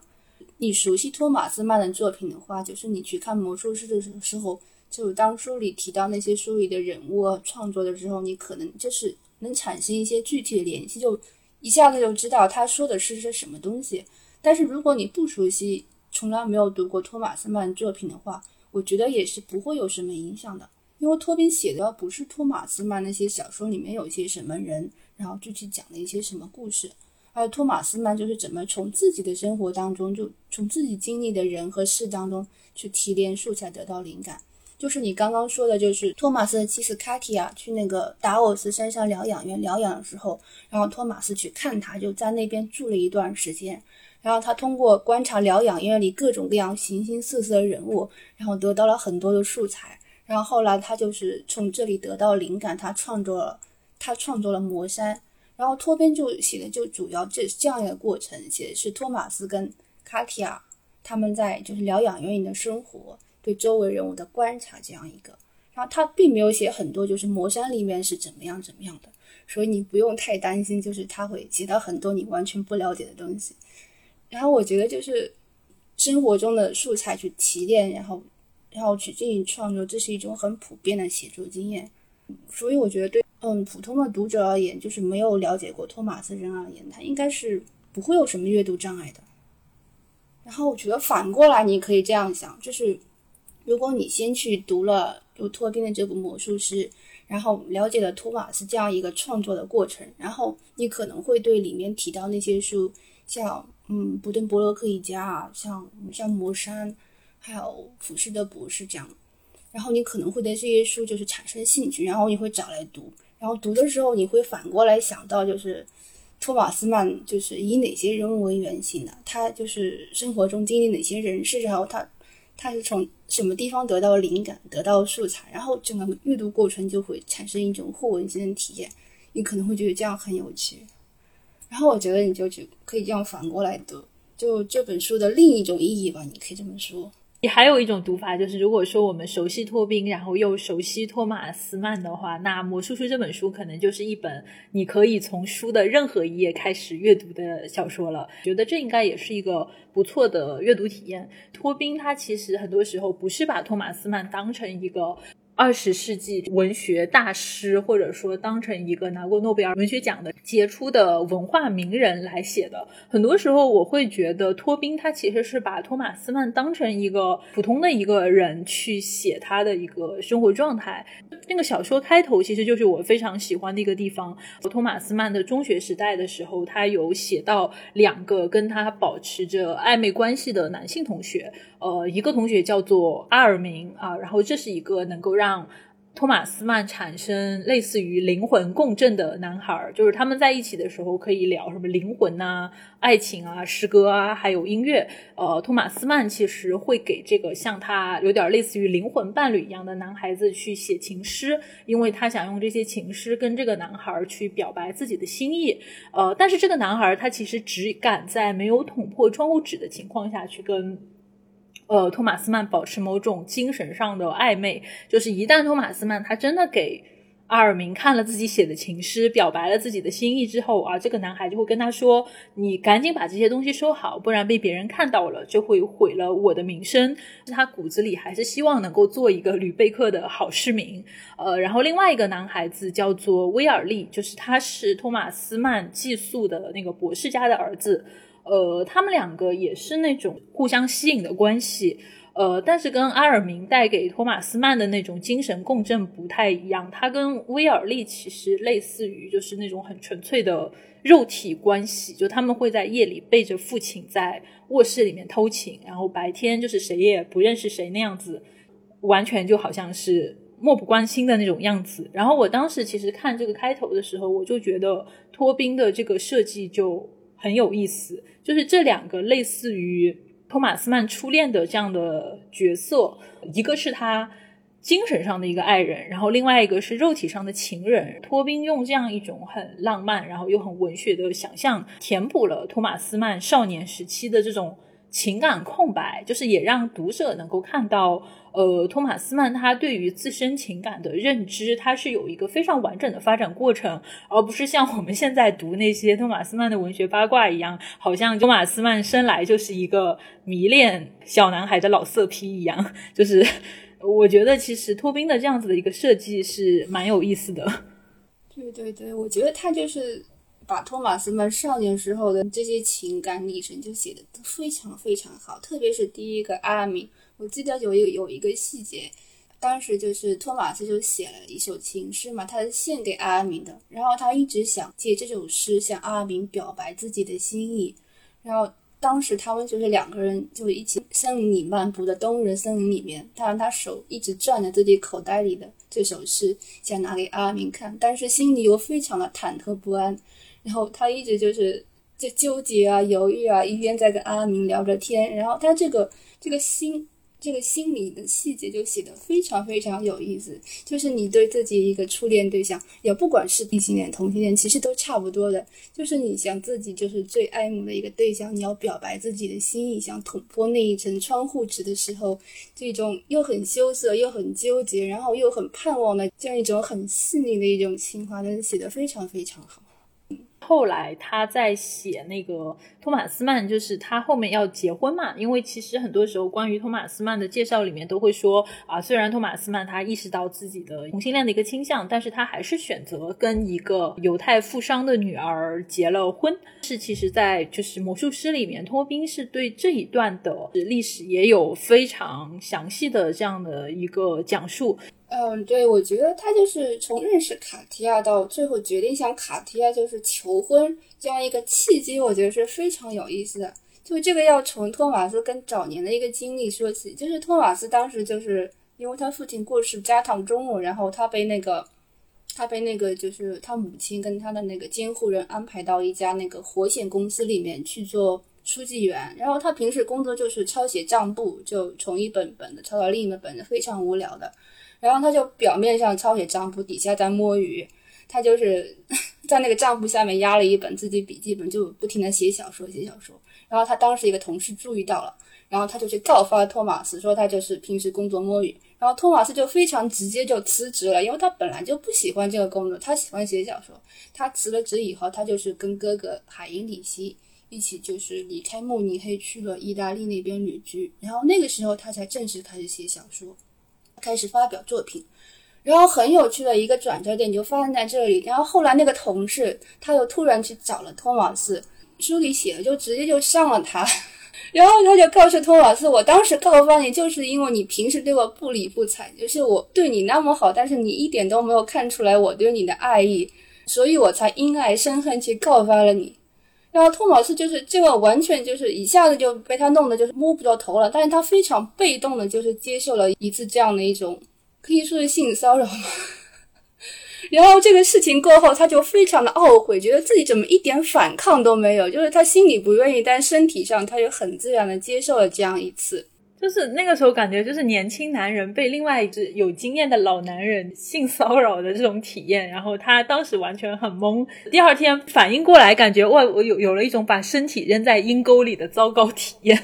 你熟悉托马斯曼的作品的话，就是你去看魔术师的时候，就当书里提到那些书里的人物创作的时候，你可能就是能产生一些具体的联系，就一下子就知道他说的是些什么东西。但是如果你不熟悉，从来没有读过托马斯曼作品的话，我觉得也是不会有什么影响的，因为托宾写的不是托马斯曼那些小说里面有一些什么人。然后具体讲了一些什么故事，还有托马斯曼就是怎么从自己的生活当中，就从自己经历的人和事当中去提炼素材，得到灵感。就是你刚刚说的，就是托马斯的妻子卡提亚去那个达沃斯山上疗养院疗养的时候，然后托马斯去看他，就在那边住了一段时间。然后他通过观察疗养院里各种各样形形色色的人物，然后得到了很多的素材。然后后来他就是从这里得到灵感，他创作了。他创作了《魔山》，然后托边就写的就主要这这样一个过程，写的是托马斯跟卡提亚他们在就是疗养院里的生活，对周围人物的观察这样一个。然后他并没有写很多就是《魔山》里面是怎么样怎么样的，所以你不用太担心，就是他会写到很多你完全不了解的东西。然后我觉得就是生活中的素材去提炼，然后然后去进行创作，这是一种很普遍的写作经验。所以我觉得对嗯，普通的读者而言，就是没有了解过托马斯人而言，他应该是不会有什么阅读障碍的。然后我觉得反过来，你可以这样想，就是如果你先去读了有托宾的这部《魔术师》，然后了解了托马斯这样一个创作的过程，然后你可能会对里面提到那些书，像嗯，布登伯洛克一家啊，像像魔山，还有浮士德博士这样，然后你可能会对这些书就是产生兴趣，然后你会找来读。然后读的时候，你会反过来想到，就是托马斯曼就是以哪些人物为原型的？他就是生活中经历哪些人事，然后他他是从什么地方得到灵感、得到素材，然后整个阅读过程就会产生一种互文性的体验。你可能会觉得这样很有趣。然后我觉得你就去可以这样反过来读，就这本书的另一种意义吧，你可以这么说。也还有一种读法，就是如果说我们熟悉托宾，然后又熟悉托马斯曼的话，那《魔术师》这本书可能就是一本你可以从书的任何一页开始阅读的小说了。觉得这应该也是一个不错的阅读体验。托宾他其实很多时候不是把托马斯曼当成一个。二十世纪文学大师，或者说当成一个拿过诺贝尔文学奖的杰出的文化名人来写的。很多时候，我会觉得托宾他其实是把托马斯曼当成一个普通的一个人去写他的一个生活状态。那个小说开头其实就是我非常喜欢的一个地方。托马斯曼的中学时代的时候，他有写到两个跟他保持着暧昧关系的男性同学。呃，一个同学叫做阿尔明啊，然后这是一个能够让托马斯曼产生类似于灵魂共振的男孩，就是他们在一起的时候可以聊什么灵魂呐、爱情啊、诗歌啊，还有音乐。呃，托马斯曼其实会给这个像他有点类似于灵魂伴侣一样的男孩子去写情诗，因为他想用这些情诗跟这个男孩去表白自己的心意。呃，但是这个男孩他其实只敢在没有捅破窗户纸的情况下去跟。呃，托马斯曼保持某种精神上的暧昧，就是一旦托马斯曼他真的给阿尔明看了自己写的情诗，表白了自己的心意之后啊，这个男孩就会跟他说：“你赶紧把这些东西收好，不然被别人看到了，就会毁了我的名声。”他骨子里还是希望能够做一个吕贝克的好市民。呃，然后另外一个男孩子叫做威尔利，就是他是托马斯曼寄宿的那个博士家的儿子。呃，他们两个也是那种互相吸引的关系，呃，但是跟阿尔明带给托马斯曼的那种精神共振不太一样。他跟威尔利其实类似于就是那种很纯粹的肉体关系，就他们会在夜里背着父亲在卧室里面偷情，然后白天就是谁也不认识谁那样子，完全就好像是漠不关心的那种样子。然后我当时其实看这个开头的时候，我就觉得托宾的这个设计就很有意思。就是这两个类似于托马斯曼初恋的这样的角色，一个是他精神上的一个爱人，然后另外一个是肉体上的情人。托宾用这样一种很浪漫，然后又很文学的想象，填补了托马斯曼少年时期的这种情感空白，就是也让读者能够看到。呃，托马斯曼他对于自身情感的认知，他是有一个非常完整的发展过程，而不是像我们现在读那些托马斯曼的文学八卦一样，好像托马斯曼生来就是一个迷恋小男孩的老色批一样。就是我觉得，其实托宾的这样子的一个设计是蛮有意思的。对对对，我觉得他就是把托马斯曼少年时候的这些情感历程就写的非常非常好，特别是第一个阿明。我记得有有有一个细节，当时就是托马斯就写了一首情诗嘛，他是献给阿明的。然后他一直想借这首诗向阿明表白自己的心意。然后当时他们就是两个人就一起森林里漫步的冬日森林里面，他让他手一直攥着自己口袋里的这首诗，想拿给阿明看，但是心里又非常的忐忑不安。然后他一直就是在纠结啊、犹豫啊，一边在跟阿明聊着天。然后他这个这个心。这个心理的细节就写的非常非常有意思，就是你对自己一个初恋对象，也不管是异性恋、同性恋，其实都差不多的，就是你想自己就是最爱慕的一个对象，你要表白自己的心意，想捅破那一层窗户纸的时候，这种又很羞涩又很纠结，然后又很盼望的这样一种很细腻的一种情怀，真的写的非常非常好。后来他在写那个托马斯曼，就是他后面要结婚嘛。因为其实很多时候关于托马斯曼的介绍里面都会说啊，虽然托马斯曼他意识到自己的同性恋的一个倾向，但是他还是选择跟一个犹太富商的女儿结了婚。是其实，在就是魔术师里面，托宾是对这一段的历史也有非常详细的这样的一个讲述。嗯，对，我觉得他就是从认识卡提亚到最后决定向卡提亚就是求婚这样一个契机，我觉得是非常有意思的。就这个要从托马斯跟早年的一个经历说起，就是托马斯当时就是因为他父亲过世家堂中落，然后他被那个他被那个就是他母亲跟他的那个监护人安排到一家那个活险公司里面去做书记员，然后他平时工作就是抄写账簿，就从一本本的抄到另一本本的，非常无聊的。然后他就表面上抄写账簿，底下在摸鱼。他就是 在那个账簿下面压了一本自己笔记本，就不停的写小说，写小说。然后他当时一个同事注意到了，然后他就去告发托马斯，说他就是平时工作摸鱼。然后托马斯就非常直接就辞职了，因为他本来就不喜欢这个工作，他喜欢写小说。他辞了职以后，他就是跟哥哥海因里希一起就是离开慕尼黑去了意大利那边旅居。然后那个时候他才正式开始写小说。开始发表作品，然后很有趣的一个转折点就发生在这里。然后后来那个同事他又突然去找了托马斯，书里写的就直接就上了他，然后他就告诉托马斯：“我当时告发你，就是因为你平时对我不理不睬，就是我对你那么好，但是你一点都没有看出来我对你的爱意，所以我才因爱生恨去告发了你。”然后托马斯就是这个完全就是一下子就被他弄得就是摸不着头了，但是他非常被动的，就是接受了一次这样的一种可以说是性骚扰嘛。然后这个事情过后，他就非常的懊悔，觉得自己怎么一点反抗都没有，就是他心里不愿意，但身体上他就很自然的接受了这样一次。就是那个时候感觉就是年轻男人被另外一只有经验的老男人性骚扰的这种体验，然后他当时完全很懵，第二天反应过来，感觉哇，我有有了一种把身体扔在阴沟里的糟糕体验。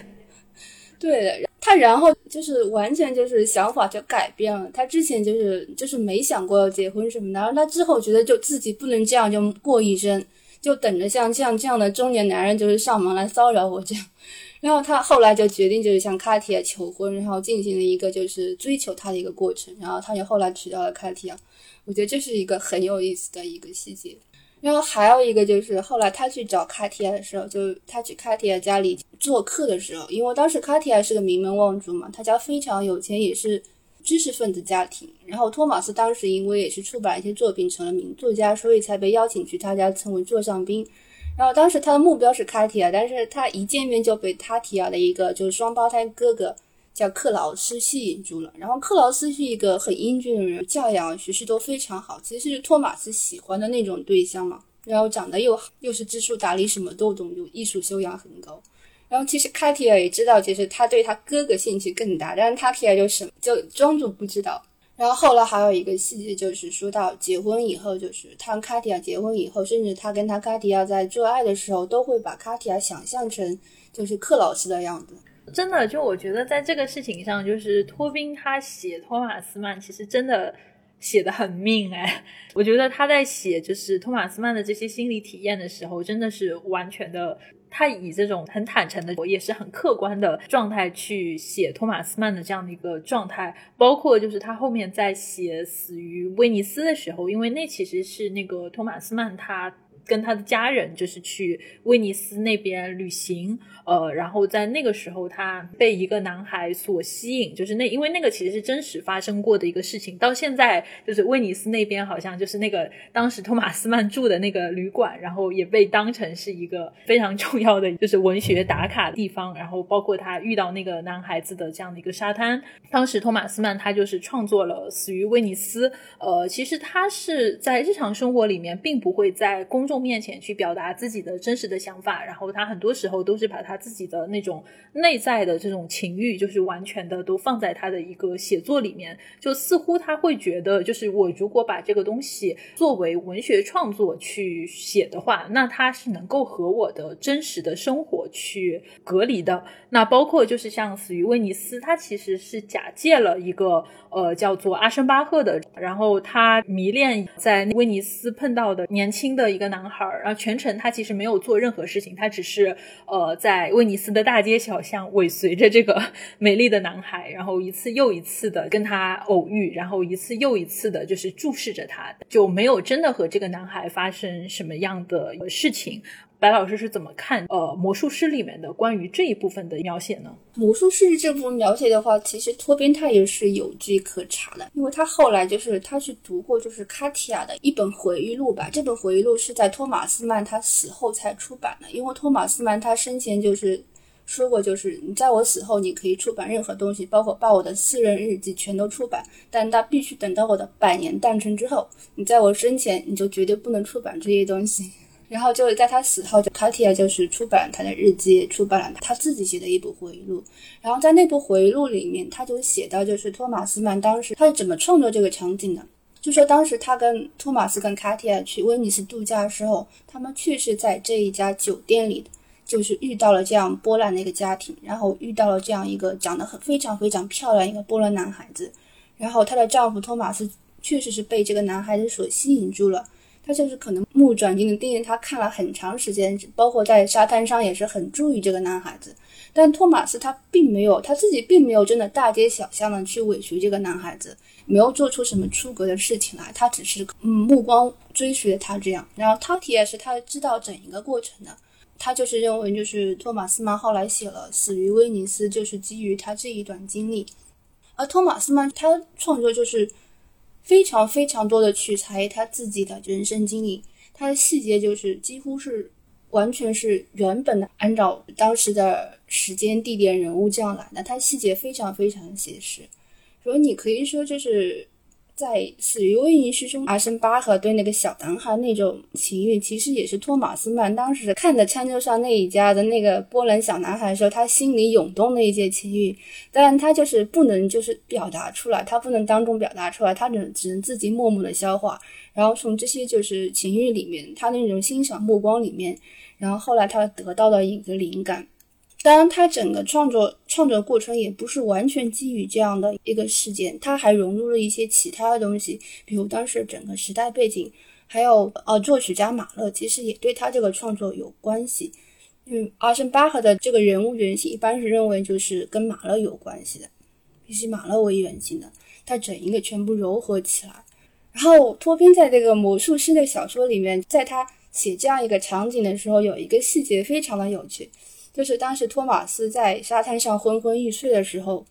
对，他然后就是完全就是想法就改变了，他之前就是就是没想过要结婚什么的，然后他之后觉得就自己不能这样就过一生，就等着像像这样的中年男人就是上门来骚扰我这样。然后他后来就决定就是向卡提亚求婚，然后进行了一个就是追求他的一个过程。然后他就后来娶到了卡提亚，我觉得这是一个很有意思的一个细节。然后还有一个就是后来他去找卡提亚的时候，就他去卡提亚家里做客的时候，因为当时卡提亚是个名门望族嘛，他家非常有钱，也是知识分子家庭。然后托马斯当时因为也是出版一些作品成了名作家，所以才被邀请去他家成为座上宾。然后当时他的目标是卡提亚，但是他一见面就被卡提亚的一个就是双胞胎哥哥叫克劳斯吸引住了。然后克劳斯是一个很英俊的人，教养学识都非常好，其实是托马斯喜欢的那种对象嘛。然后长得又好又是知书达理，什么都懂，有艺术修养很高。然后其实卡提亚也知道，其实他对他哥哥兴趣更大，但是卡提亚就什就装作不知道。然后后来还有一个细节，就是说到结婚以后，就是他跟卡迪亚结婚以后，甚至他跟他卡迪亚在做爱的时候，都会把卡迪亚想象成就是克老师的样子。真的，就我觉得在这个事情上，就是托宾他写托马斯曼，其实真的写的很命哎。我觉得他在写就是托马斯曼的这些心理体验的时候，真的是完全的。他以这种很坦诚的，也是很客观的状态去写托马斯曼的这样的一个状态，包括就是他后面在写死于威尼斯的时候，因为那其实是那个托马斯曼他。跟他的家人就是去威尼斯那边旅行，呃，然后在那个时候他被一个男孩所吸引，就是那因为那个其实是真实发生过的一个事情，到现在就是威尼斯那边好像就是那个当时托马斯曼住的那个旅馆，然后也被当成是一个非常重要的就是文学打卡地方，然后包括他遇到那个男孩子的这样的一个沙滩，当时托马斯曼他就是创作了《死于威尼斯》，呃，其实他是在日常生活里面并不会在公众。面前去表达自己的真实的想法，然后他很多时候都是把他自己的那种内在的这种情欲，就是完全的都放在他的一个写作里面，就似乎他会觉得，就是我如果把这个东西作为文学创作去写的话，那他是能够和我的真实的生活去隔离的。那包括就是像《死于威尼斯》，他其实是假借了一个呃叫做阿申巴赫的，然后他迷恋在威尼斯碰到的年轻的一个男。孩，然后全程他其实没有做任何事情，他只是呃在威尼斯的大街小巷尾随着这个 美丽的男孩，然后一次又一次的跟他偶遇，然后一次又一次的就是注视着他，就没有真的和这个男孩发生什么样的事情。白老师是怎么看呃魔术师里面的关于这一部分的描写呢？魔术师这部分描写的话，其实托宾他也是有据可查的，因为他后来就是他去读过就是卡提亚的一本回忆录吧，这本回忆录是在托马斯曼他死后才出版的，因为托马斯曼他生前就是说过，就是你在我死后你可以出版任何东西，包括把我的私人日记全都出版，但他必须等到我的百年诞辰之后，你在我生前你就绝对不能出版这些东西。然后就在他死后，就卡提亚就是出版他的日记，出版了他自己写的一部回忆录。然后在那部回忆录里面，他就写到，就是托马斯曼当时他是怎么创作这个场景的。就说当时他跟托马斯跟卡提亚去威尼斯度假的时候，他们确实在这一家酒店里，就是遇到了这样波兰的一个家庭，然后遇到了这样一个长得很非常非常漂亮一个波兰男孩子。然后她的丈夫托马斯确实是被这个男孩子所吸引住了。他就是可能目不转睛的盯着他看了很长时间，包括在沙滩上也是很注意这个男孩子。但托马斯他并没有，他自己并没有真的大街小巷的去尾随这个男孩子，没有做出什么出格的事情来。他只是嗯目光追随着他这样。然后塔提也是他知道整一个过程的，他就是认为就是托马斯曼后来写了《死于威尼斯》，就是基于他这一段经历。而托马斯曼他创作就是。非常非常多的去猜他自己的人生经历，他的细节就是几乎是完全是原本的按照当时的时间、地点、人物这样来的，他细节非常非常写实，所以你可以说就是。在死于威尼斯中，阿森巴赫对那个小男孩那种情欲，其实也是托马斯曼当时看着餐桌上那一家的那个波兰小男孩的时候，他心里涌动的一些情欲。当然，他就是不能就是表达出来，他不能当众表达出来，他只只能自己默默的消化。然后从这些就是情欲里面，他那种欣赏目光里面，然后后来他得到了一个灵感。当然，他整个创作创作过程也不是完全基于这样的一个事件，他还融入了一些其他的东西，比如当时整个时代背景，还有呃作曲家马勒，其实也对他这个创作有关系。嗯，阿森巴赫的这个人物原型一般是认为就是跟马勒有关系的，必须马勒为原型的，他整一个全部糅合起来。然后托宾在这个魔术师的小说里面，在他写这样一个场景的时候，有一个细节非常的有趣。就是当时托马斯在沙滩上昏昏欲睡的时候，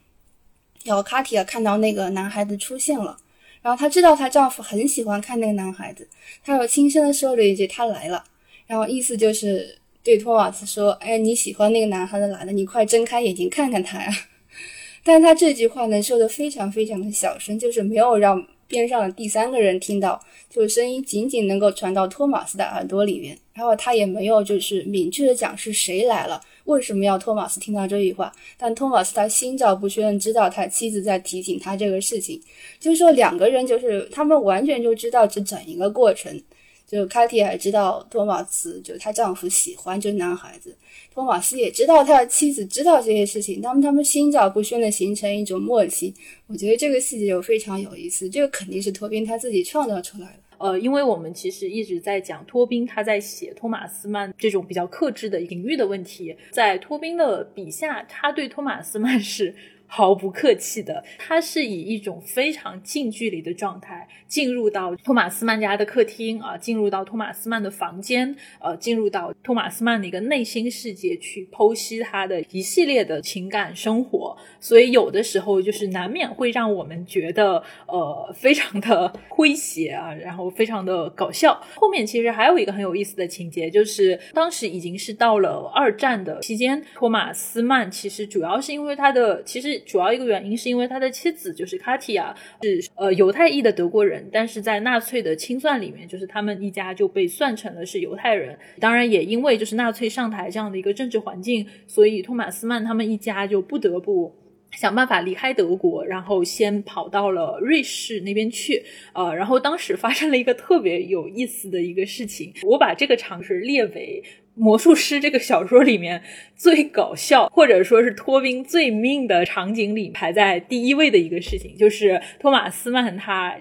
然后卡提亚看到那个男孩子出现了，然后她知道她丈夫很喜欢看那个男孩子，她又轻声的说了一句：“他来了。”然后意思就是对托马斯说：“哎，你喜欢那个男孩子来了，你快睁开眼睛看看他呀。”但是他这句话呢说的非常非常的小声，就是没有让边上的第三个人听到，就声音仅仅能够传到托马斯的耳朵里面，然后他也没有就是明确的讲是谁来了。为什么要托马斯听到这句话？但托马斯他心照不宣，知道他妻子在提醒他这个事情，就是说两个人就是他们完全就知道这整一个过程。就卡提还知道托马斯就她丈夫喜欢这男孩子，托马斯也知道他的妻子知道这些事情，他们他们心照不宣的形成一种默契。我觉得这个细节就非常有意思，这个肯定是托宾他自己创造出来的。呃，因为我们其实一直在讲托宾他在写托马斯曼这种比较克制的隐喻的问题，在托宾的笔下，他对托马斯曼是。毫不客气的，他是以一种非常近距离的状态进入到托马斯曼家的客厅啊，进入到托马斯曼的房间，呃，进入到托马斯曼的一个内心世界去剖析他的一系列的情感生活。所以有的时候就是难免会让我们觉得呃非常的诙谐啊，然后非常的搞笑。后面其实还有一个很有意思的情节，就是当时已经是到了二战的期间，托马斯曼其实主要是因为他的其实。主要一个原因是因为他的妻子就是卡提亚是呃犹太裔的德国人，但是在纳粹的清算里面，就是他们一家就被算成了是犹太人。当然也因为就是纳粹上台这样的一个政治环境，所以托马斯曼他们一家就不得不 想办法离开德国，然后先跑到了瑞士那边去。呃，然后当时发生了一个特别有意思的一个事情，我把这个场是列为。魔术师这个小说里面最搞笑，或者说是托宾最命的场景里排在第一位的一个事情，就是托马斯曼他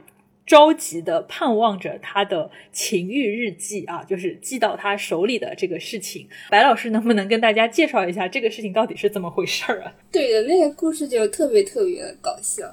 着急的盼望着他的情欲日记啊，就是寄到他手里的这个事情。白老师能不能跟大家介绍一下这个事情到底是怎么回事儿啊？对的，那个故事就特别特别的搞笑，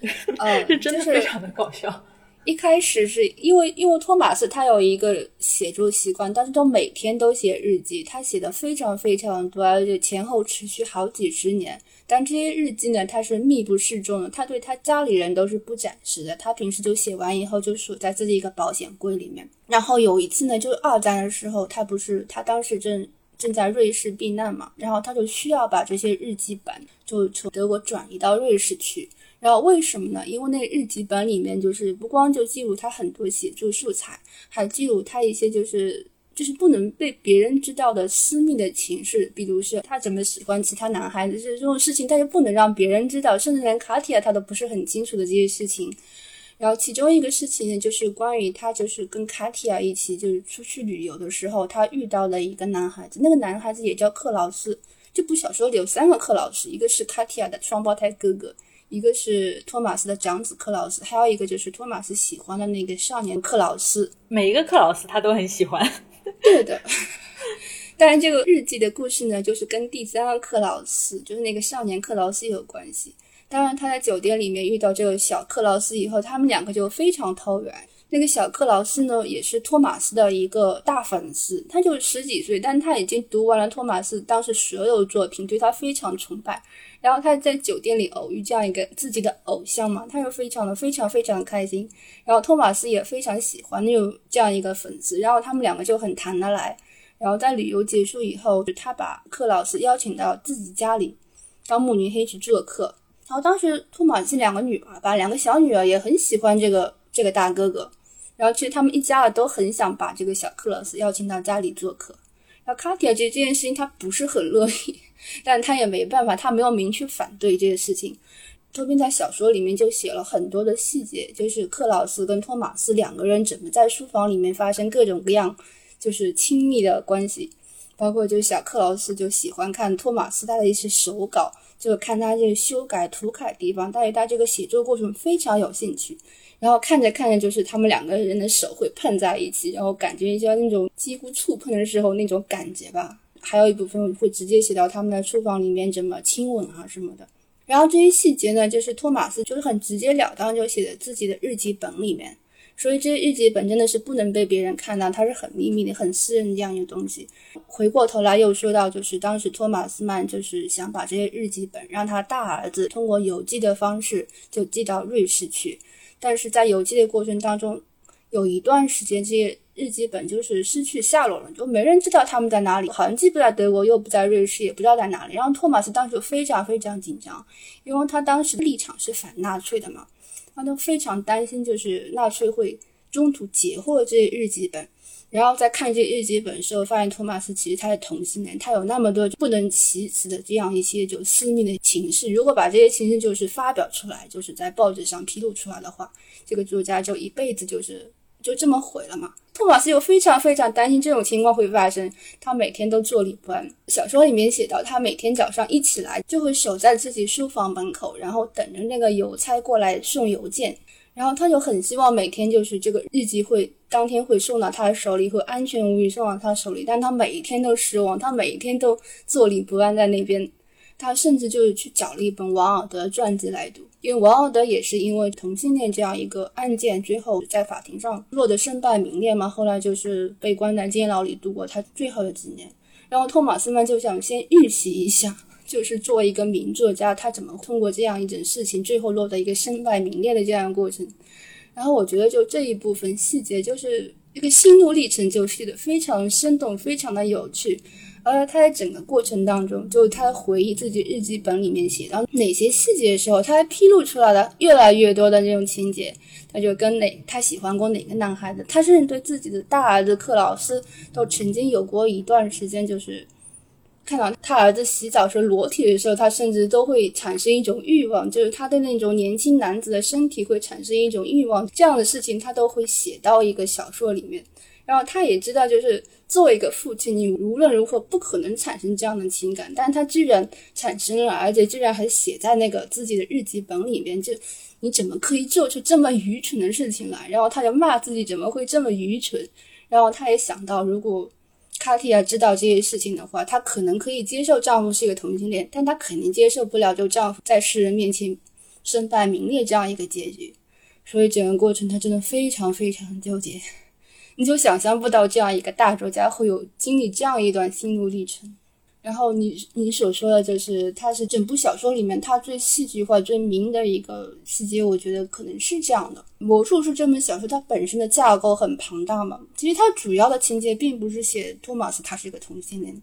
嗯，是真的非常的搞笑。一开始是因为因为托马斯他有一个写作习惯，但是他每天都写日记，他写的非常非常多，而且前后持续好几十年。但这些日记呢，他是密不示众的，他对他家里人都是不展示的。他平时就写完以后就锁在自己一个保险柜里面。然后有一次呢，就是二战的时候，他不是他当时正正在瑞士避难嘛，然后他就需要把这些日记本就从德国转移到瑞士去。然后为什么呢？因为那日记本里面就是不光就记录他很多写作素材，还记录他一些就是。就是不能被别人知道的私密的情事，比如是他怎么喜欢其他男孩子，这这种事情他就不能让别人知道，甚至连卡提亚他都不是很清楚的这些事情。然后其中一个事情呢，就是关于他就是跟卡提亚一起就是出去旅游的时候，他遇到了一个男孩子，那个男孩子也叫克劳斯。这部小说里有三个克劳斯，一个是卡提亚的双胞胎哥哥，一个是托马斯的长子克劳斯，还有一个就是托马斯喜欢的那个少年克劳斯。每一个克劳斯他都很喜欢。对的，当然这个日记的故事呢，就是跟第三个克劳斯，就是那个少年克劳斯有关系。当然他在酒店里面遇到这个小克劳斯以后，他们两个就非常投缘。那个小克劳斯呢，也是托马斯的一个大粉丝，他就十几岁，但他已经读完了托马斯当时所有作品，对他非常崇拜。然后他在酒店里偶遇这样一个自己的偶像嘛，他就非常的非常非常的开心。然后托马斯也非常喜欢那种这样一个粉丝，然后他们两个就很谈得来。然后在旅游结束以后，他把克劳斯邀请到自己家里，到慕尼黑去做客。然后当时托马斯两个女儿吧，两个小女儿也很喜欢这个这个大哥哥。然后其实他们一家都很想把这个小克劳斯邀请到家里做客。卡提亚觉得这件事情他不是很乐意，但他也没办法，他没有明确反对这个事情。托宾在小说里面就写了很多的细节，就是克劳斯跟托马斯两个人怎么在书房里面发生各种各样就是亲密的关系，包括就小克劳斯就喜欢看托马斯他的一些手稿，就看他这修改涂改地方，他对他这个写作过程非常有兴趣。然后看着看着，就是他们两个人的手会碰在一起，然后感觉一下那种几乎触碰的时候那种感觉吧。还有一部分会直接写到他们的书房里面怎么亲吻啊什么的。然后这些细节呢，就是托马斯就是很直截了当就写在自己的日记本里面。所以这些日记本真的是不能被别人看到，它是很秘密的、很私人这样一个东西。回过头来又说到，就是当时托马斯曼就是想把这些日记本让他大儿子通过邮寄的方式就寄到瑞士去。但是在邮寄的过程当中，有一段时间这些日记本就是失去下落了，就没人知道他们在哪里，好像既不在德国，又不在瑞士，也不知道在哪里。然后托马斯当时就非常非常紧张，因为他当时立场是反纳粹的嘛，他都非常担心，就是纳粹会中途截获这些日记本。然后在看这日记本的时候，发现托马斯其实他是同性恋，他有那么多不能启齿的这样一些就私密的情事。如果把这些情事就是发表出来，就是在报纸上披露出来的话，这个作家就一辈子就是就这么毁了嘛。托马斯又非常非常担心这种情况会发生，他每天都坐立不安。小说里面写到，他每天早上一起来就会守在自己书房门口，然后等着那个邮差过来送邮件。然后他就很希望每天就是这个日记会当天会送到他手里，会安全无虞送到他手里。但他每一天都失望，他每一天都坐立不安在那边。他甚至就是去找了一本王尔德传记来读，因为王尔德也是因为同性恋这样一个案件，最后在法庭上落得身败名裂嘛。后来就是被关在监牢里度过他最后的几年。然后托马斯曼就想先预习一下。就是作为一个名作家，他怎么通过这样一种事情，最后落得一个身败名裂的这样的过程？然后我觉得，就这一部分细节，就是一个心路历程，就写的非常生动，非常的有趣。而他在整个过程当中，就他回忆自己日记本里面写到哪些细节的时候，他还披露出来了越来越多的这种情节。他就跟哪他喜欢过哪个男孩子，他甚至对自己的大儿子克劳斯都曾经有过一段时间，就是。看到他儿子洗澡时裸体的时候，他甚至都会产生一种欲望，就是他对那种年轻男子的身体会产生一种欲望。这样的事情他都会写到一个小说里面。然后他也知道，就是作为一个父亲，你无论如何不可能产生这样的情感，但他居然产生了，而且居然还写在那个自己的日记本里面，就你怎么可以做出这么愚蠢的事情来？然后他就骂自己怎么会这么愚蠢。然后他也想到，如果卡蒂亚知道这些事情的话，她可能可以接受丈夫是一个同性恋，但她肯定接受不了就丈夫在世人面前身败名裂这样一个结局。所以整个过程她真的非常非常纠结。你就想象不到这样一个大作家会有经历这样一段心路历程。然后你你所说的就是，它是整部小说里面它最戏剧化、最明的一个细节。我觉得可能是这样的，《魔术师》这本小说它本身的架构很庞大嘛。其实它主要的情节并不是写托马斯他是一个同性恋，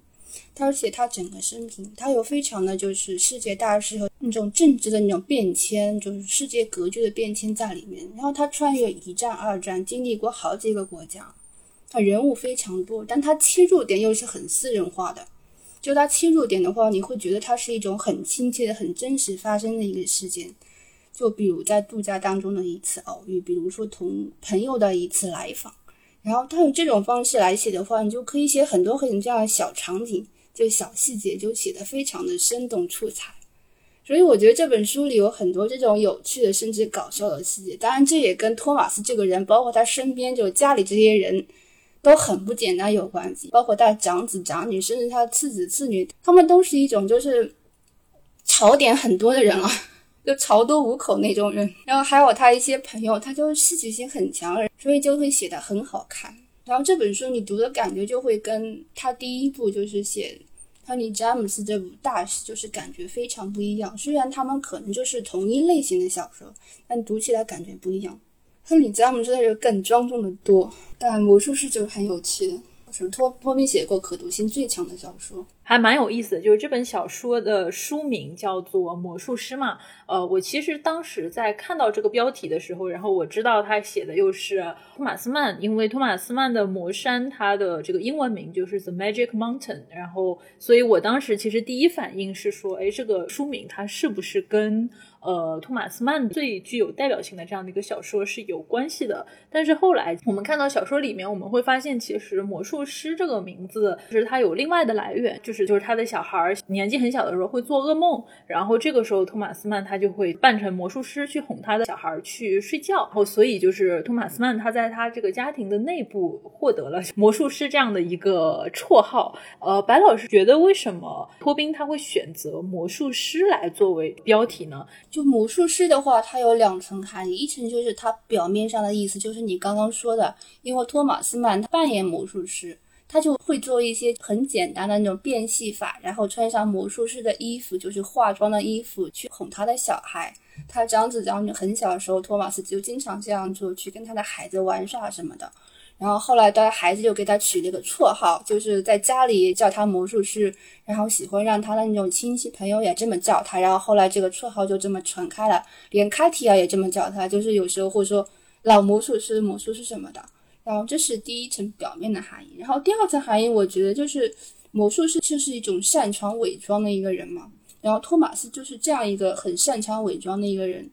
它是写他整个生平，他有非常的就是世界大事和那种政治的那种变迁，就是世界格局的变迁在里面。然后他穿越一战、二战，经历过好几个国家，他人物非常多，但他切入点又是很私人化的。就它切入点的话，你会觉得它是一种很亲切的、很真实发生的一个事件。就比如在度假当中的一次偶遇，比如说同朋友的一次来访。然后他用这种方式来写的话，你就可以写很多很这样的小场景，就小细节，就写得非常的生动出彩。所以我觉得这本书里有很多这种有趣的，甚至搞笑的细节。当然，这也跟托马斯这个人，包括他身边就家里这些人。都很不简单，有关系，包括他长子长女，甚至他次子次女，他们都是一种就是槽点很多的人啊，就槽多无口那种人。然后还有他一些朋友，他就戏剧性很强，所以就会写的很好看。然后这本书你读的感觉就会跟他第一部就是写亨利詹姆斯这部大戏，就是感觉非常不一样。虽然他们可能就是同一类型的小说，但读起来感觉不一样。亨利詹姆斯就更庄重的多。但魔术师就是很有趣的，是托托比写过可读性最强的小说，还蛮有意思的。就是这本小说的书名叫做《魔术师》嘛。呃，我其实当时在看到这个标题的时候，然后我知道他写的又是托马斯曼，因为托马斯曼的《魔山》它的这个英文名就是 The Magic Mountain，然后所以我当时其实第一反应是说，哎，这个书名它是不是跟呃，托马斯曼最具有代表性的这样的一个小说是有关系的，但是后来我们看到小说里面，我们会发现，其实魔术师这个名字就是它有另外的来源，就是就是他的小孩儿年纪很小的时候会做噩梦，然后这个时候托马斯曼他就会扮成魔术师去哄他的小孩儿去睡觉，然后所以就是托马斯曼他在他这个家庭的内部获得了魔术师这样的一个绰号。呃，白老师觉得为什么托宾他会选择魔术师来作为标题呢？就魔术师的话，它有两层含义，一层就是它表面上的意思，就是你刚刚说的，因为托马斯曼他扮演魔术师，他就会做一些很简单的那种变戏法，然后穿上魔术师的衣服，就是化妆的衣服去哄他的小孩。他长子长女很小的时候，托马斯就经常这样做，去跟他的孩子玩耍什么的。然后后来，的孩子就给他取了个绰号，就是在家里叫他魔术师，然后喜欢让他的那种亲戚朋友也这么叫他。然后后来这个绰号就这么传开了，连卡提亚也这么叫他，就是有时候会说老魔术师、魔术师什么的。然后这是第一层表面的含义。然后第二层含义，我觉得就是魔术师就是一种擅长伪装的一个人嘛。然后托马斯就是这样一个很擅长伪装的一个人。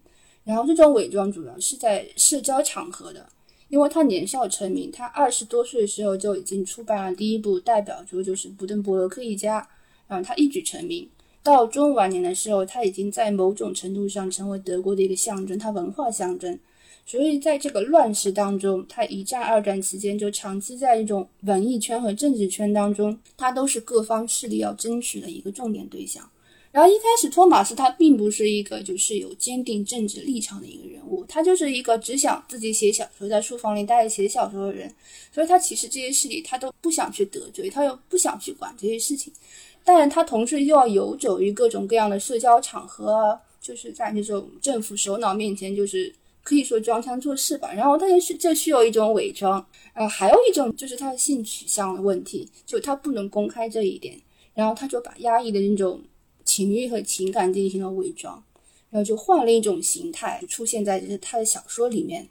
然后这种伪装主要是在社交场合的。因为他年少成名，他二十多岁的时候就已经出版了第一部代表作，就是《布登伯罗克一家》，然后他一举成名。到中晚年的时候，他已经在某种程度上成为德国的一个象征，他文化象征。所以在这个乱世当中，他一战、二战期间就长期在一种文艺圈和政治圈当中，他都是各方势力要争取的一个重点对象。然后一开始，托马斯他并不是一个就是有坚定政治立场的一个人物，他就是一个只想自己写小说，在书房里待着写小说的人。所以他其实这些事里他都不想去得罪，他又不想去管这些事情。但是他同时又要游走于各种各样的社交场合，就是在那种政府首脑面前，就是可以说装腔作势吧。然后他就是这需要一种伪装，呃，还有一种就是他的性取向的问题，就他不能公开这一点，然后他就把压抑的那种。情欲和情感进行了伪装，然后就换了一种形态出现在他的小说里面。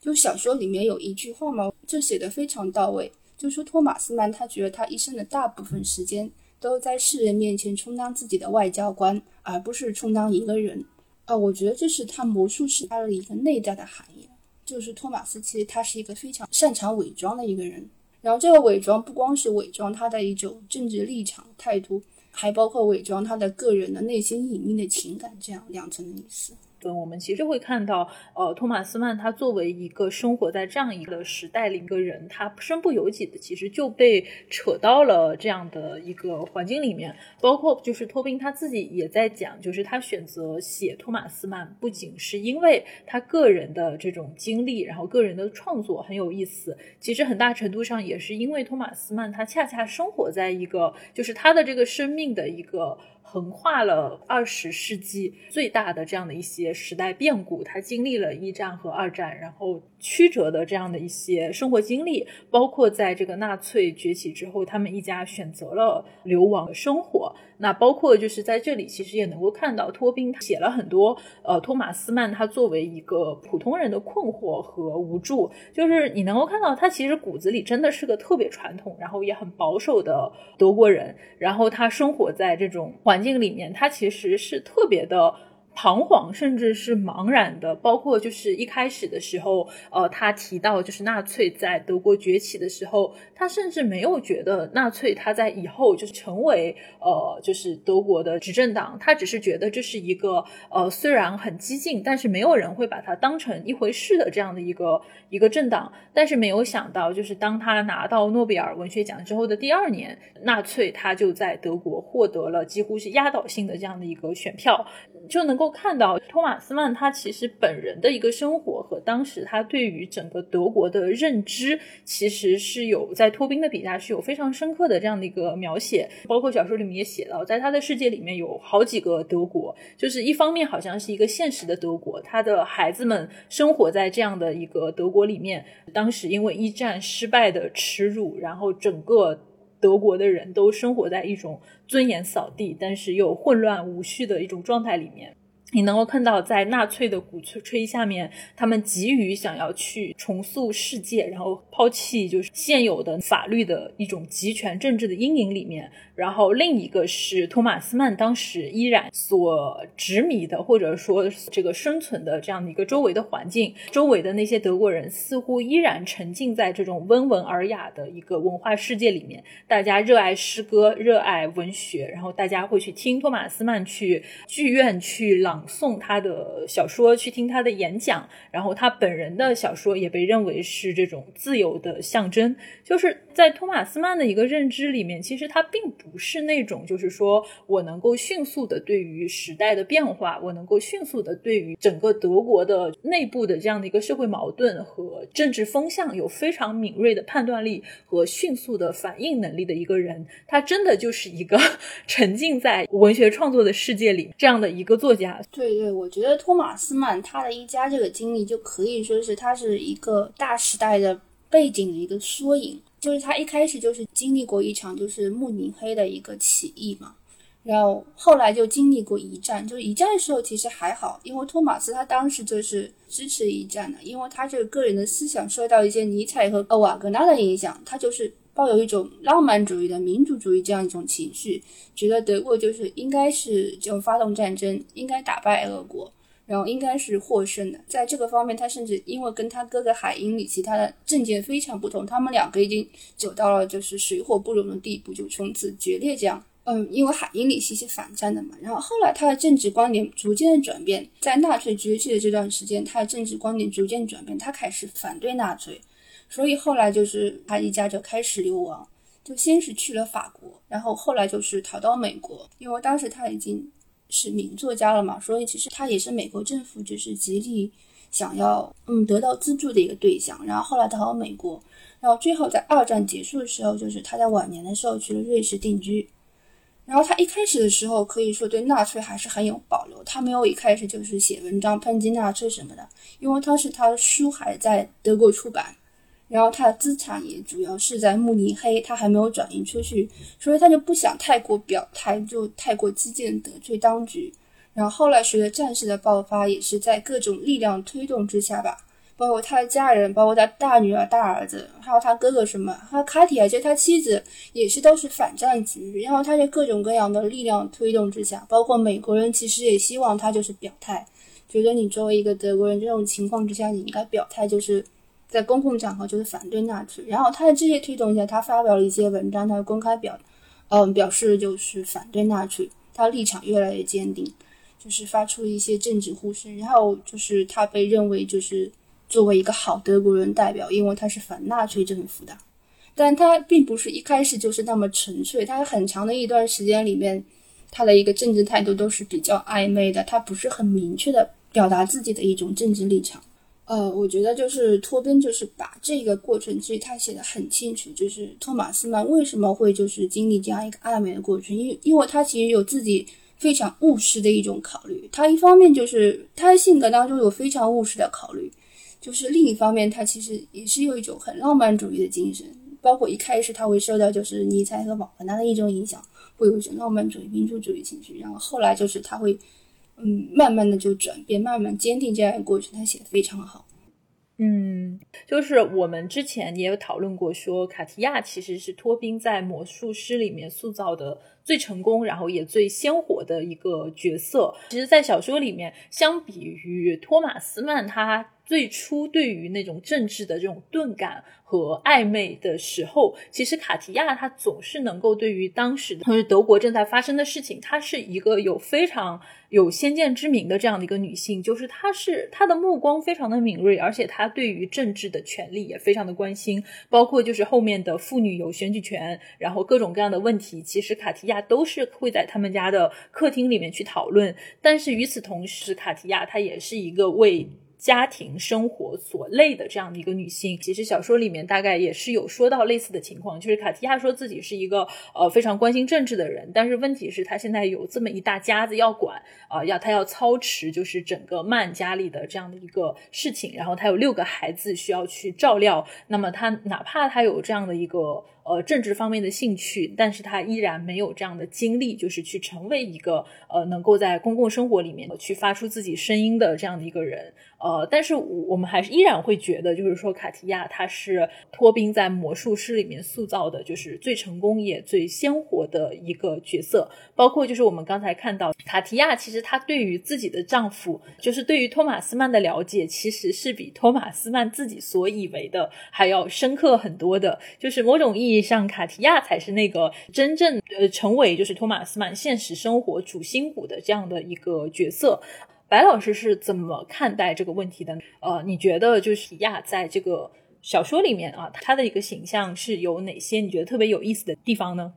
就小说里面有一句话嘛，就写的非常到位，就说托马斯曼他觉得他一生的大部分时间都在世人面前充当自己的外交官，而不是充当一个人。啊，我觉得这是他魔术师他的一个内在的含义。就是托马斯其实他是一个非常擅长伪装的一个人。然后这个伪装不光是伪装他的一种政治立场态度，还包括伪装他的个人的内心隐秘的情感，这样两层的意思。对，我们其实会看到，呃，托马斯曼他作为一个生活在这样一个时代里一个人，他身不由己的，其实就被扯到了这样的一个环境里面。包括就是托宾他自己也在讲，就是他选择写托马斯曼，不仅是因为他个人的这种经历，然后个人的创作很有意思，其实很大程度上也是因为托马斯曼他恰恰生活在一个，就是他的这个生命的一个。横跨了二十世纪最大的这样的一些时代变故，他经历了一战和二战，然后曲折的这样的一些生活经历，包括在这个纳粹崛起之后，他们一家选择了流亡的生活。那包括就是在这里，其实也能够看到托宾写了很多，呃，托马斯曼他作为一个普通人的困惑和无助，就是你能够看到他其实骨子里真的是个特别传统，然后也很保守的德国人，然后他生活在这种环境里面，他其实是特别的。彷徨，甚至是茫然的，包括就是一开始的时候，呃，他提到就是纳粹在德国崛起的时候，他甚至没有觉得纳粹他在以后就是成为呃就是德国的执政党，他只是觉得这是一个呃虽然很激进，但是没有人会把它当成一回事的这样的一个一个政党，但是没有想到就是当他拿到诺贝尔文学奖之后的第二年，纳粹他就在德国获得了几乎是压倒性的这样的一个选票。就能能够看到托马斯曼他其实本人的一个生活和当时他对于整个德国的认知，其实是有在托宾的笔下是有非常深刻的这样的一个描写。包括小说里面也写到，在他的世界里面有好几个德国，就是一方面好像是一个现实的德国，他的孩子们生活在这样的一个德国里面。当时因为一战失败的耻辱，然后整个。德国的人都生活在一种尊严扫地，但是又混乱无序的一种状态里面。你能够看到，在纳粹的鼓吹吹下面，他们急于想要去重塑世界，然后抛弃就是现有的法律的一种集权政治的阴影里面。然后另一个是托马斯曼当时依然所执迷的，或者说这个生存的这样的一个周围的环境，周围的那些德国人似乎依然沉浸在这种温文尔雅的一个文化世界里面。大家热爱诗歌，热爱文学，然后大家会去听托马斯曼去剧院去朗诵他的小说，去听他的演讲。然后他本人的小说也被认为是这种自由的象征。就是在托马斯曼的一个认知里面，其实他并。不是那种，就是说我能够迅速的对于时代的变化，我能够迅速的对于整个德国的内部的这样的一个社会矛盾和政治风向有非常敏锐的判断力和迅速的反应能力的一个人。他真的就是一个 沉浸在文学创作的世界里这样的一个作家。对对，我觉得托马斯曼他的一家这个经历就可以说是他是一个大时代的背景的一个缩影。就是他一开始就是经历过一场就是慕尼黑的一个起义嘛，然后后来就经历过一战，就是一战的时候其实还好，因为托马斯他当时就是支持一战的，因为他这个个人的思想受到一些尼采和瓦格纳的影响，他就是抱有一种浪漫主义的民族主义这样一种情绪，觉得德国就是应该是就发动战争，应该打败俄国。然后应该是获胜的，在这个方面，他甚至因为跟他哥哥海因里其他的政见非常不同，他们两个已经走到了就是水火不容的地步，就从此决裂。这样，嗯，因为海因里希是反战的嘛，然后后来他的政治观点逐渐的转变，在纳粹崛起的这段时间，他的政治观点逐渐转变，他开始反对纳粹，所以后来就是他一家就开始流亡，就先是去了法国，然后后来就是逃到美国，因为当时他已经。是名作家了嘛，所以其实他也是美国政府就是极力想要嗯得到资助的一个对象。然后后来逃到美国，然后最后在二战结束的时候，就是他在晚年的时候去了瑞士定居。然后他一开始的时候可以说对纳粹还是很有保留，他没有一开始就是写文章抨击纳粹什么的，因为当时他的书还在德国出版。然后他的资产也主要是在慕尼黑，他还没有转移出去，所以他就不想太过表态，就太过激进得罪当局。然后后来随着战事的爆发，也是在各种力量推动之下吧，包括他的家人，包括他大女儿、大儿子，还有他哥哥什么，还有卡提亚，就他妻子也是都是反战局。然后他在各种各样的力量推动之下，包括美国人其实也希望他就是表态。觉得你作为一个德国人，这种情况之下，你应该表态，就是在公共场合就是反对纳粹。然后他在这些推动下，他发表了一些文章，他公开表，嗯，表示就是反对纳粹，他立场越来越坚定，就是发出一些政治呼声。然后就是他被认为就是作为一个好德国人代表，因为他是反纳粹政府的。但他并不是一开始就是那么纯粹，他很长的一段时间里面，他的一个政治态度都是比较暧昧的，他不是很明确的表达自己的一种政治立场。呃，我觉得就是托宾就是把这个过程，其实他写的很清楚，就是托马斯曼为什么会就是经历这样一个暧昧的过程，因因为他其实有自己非常务实的一种考虑，他一方面就是他的性格当中有非常务实的考虑，就是另一方面他其实也是有一种很浪漫主义的精神。包括一开始他会受到就是尼采和瓦格纳的一种影响，会有一种浪漫主义、民族主义情绪，然后后来就是他会，嗯，慢慢的就转变，慢慢坚定这样一个过程，他写的非常好。嗯，就是我们之前也有讨论过，说卡提亚其实是托宾在魔术师里面塑造的最成功，然后也最鲜活的一个角色。其实，在小说里面，相比于托马斯曼，他最初对于那种政治的这种钝感。和暧昧的时候，其实卡提亚她总是能够对于当时或者德国正在发生的事情，她是一个有非常有先见之明的这样的一个女性，就是她是她的目光非常的敏锐，而且她对于政治的权利也非常的关心，包括就是后面的妇女有选举权，然后各种各样的问题，其实卡提亚都是会在他们家的客厅里面去讨论。但是与此同时，卡提亚她也是一个为。家庭生活所累的这样的一个女性，其实小说里面大概也是有说到类似的情况，就是卡提亚说自己是一个呃非常关心政治的人，但是问题是她现在有这么一大家子要管啊，要她要操持就是整个曼家里的这样的一个事情，然后她有六个孩子需要去照料，那么她哪怕她有这样的一个。呃，政治方面的兴趣，但是他依然没有这样的经历，就是去成为一个呃，能够在公共生活里面去发出自己声音的这样的一个人。呃，但是我们还是依然会觉得，就是说卡提亚他是托宾在魔术师里面塑造的，就是最成功也最鲜活的一个角色。包括就是我们刚才看到卡提亚，其实她对于自己的丈夫，就是对于托马斯曼的了解，其实是比托马斯曼自己所以为的还要深刻很多的。就是某种意义。像卡提亚才是那个真正呃成为就是托马斯曼现实生活主心骨的这样的一个角色。白老师是怎么看待这个问题的？呃，你觉得就是亚在这个小说里面啊，他的一个形象是有哪些你觉得特别有意思的地方呢？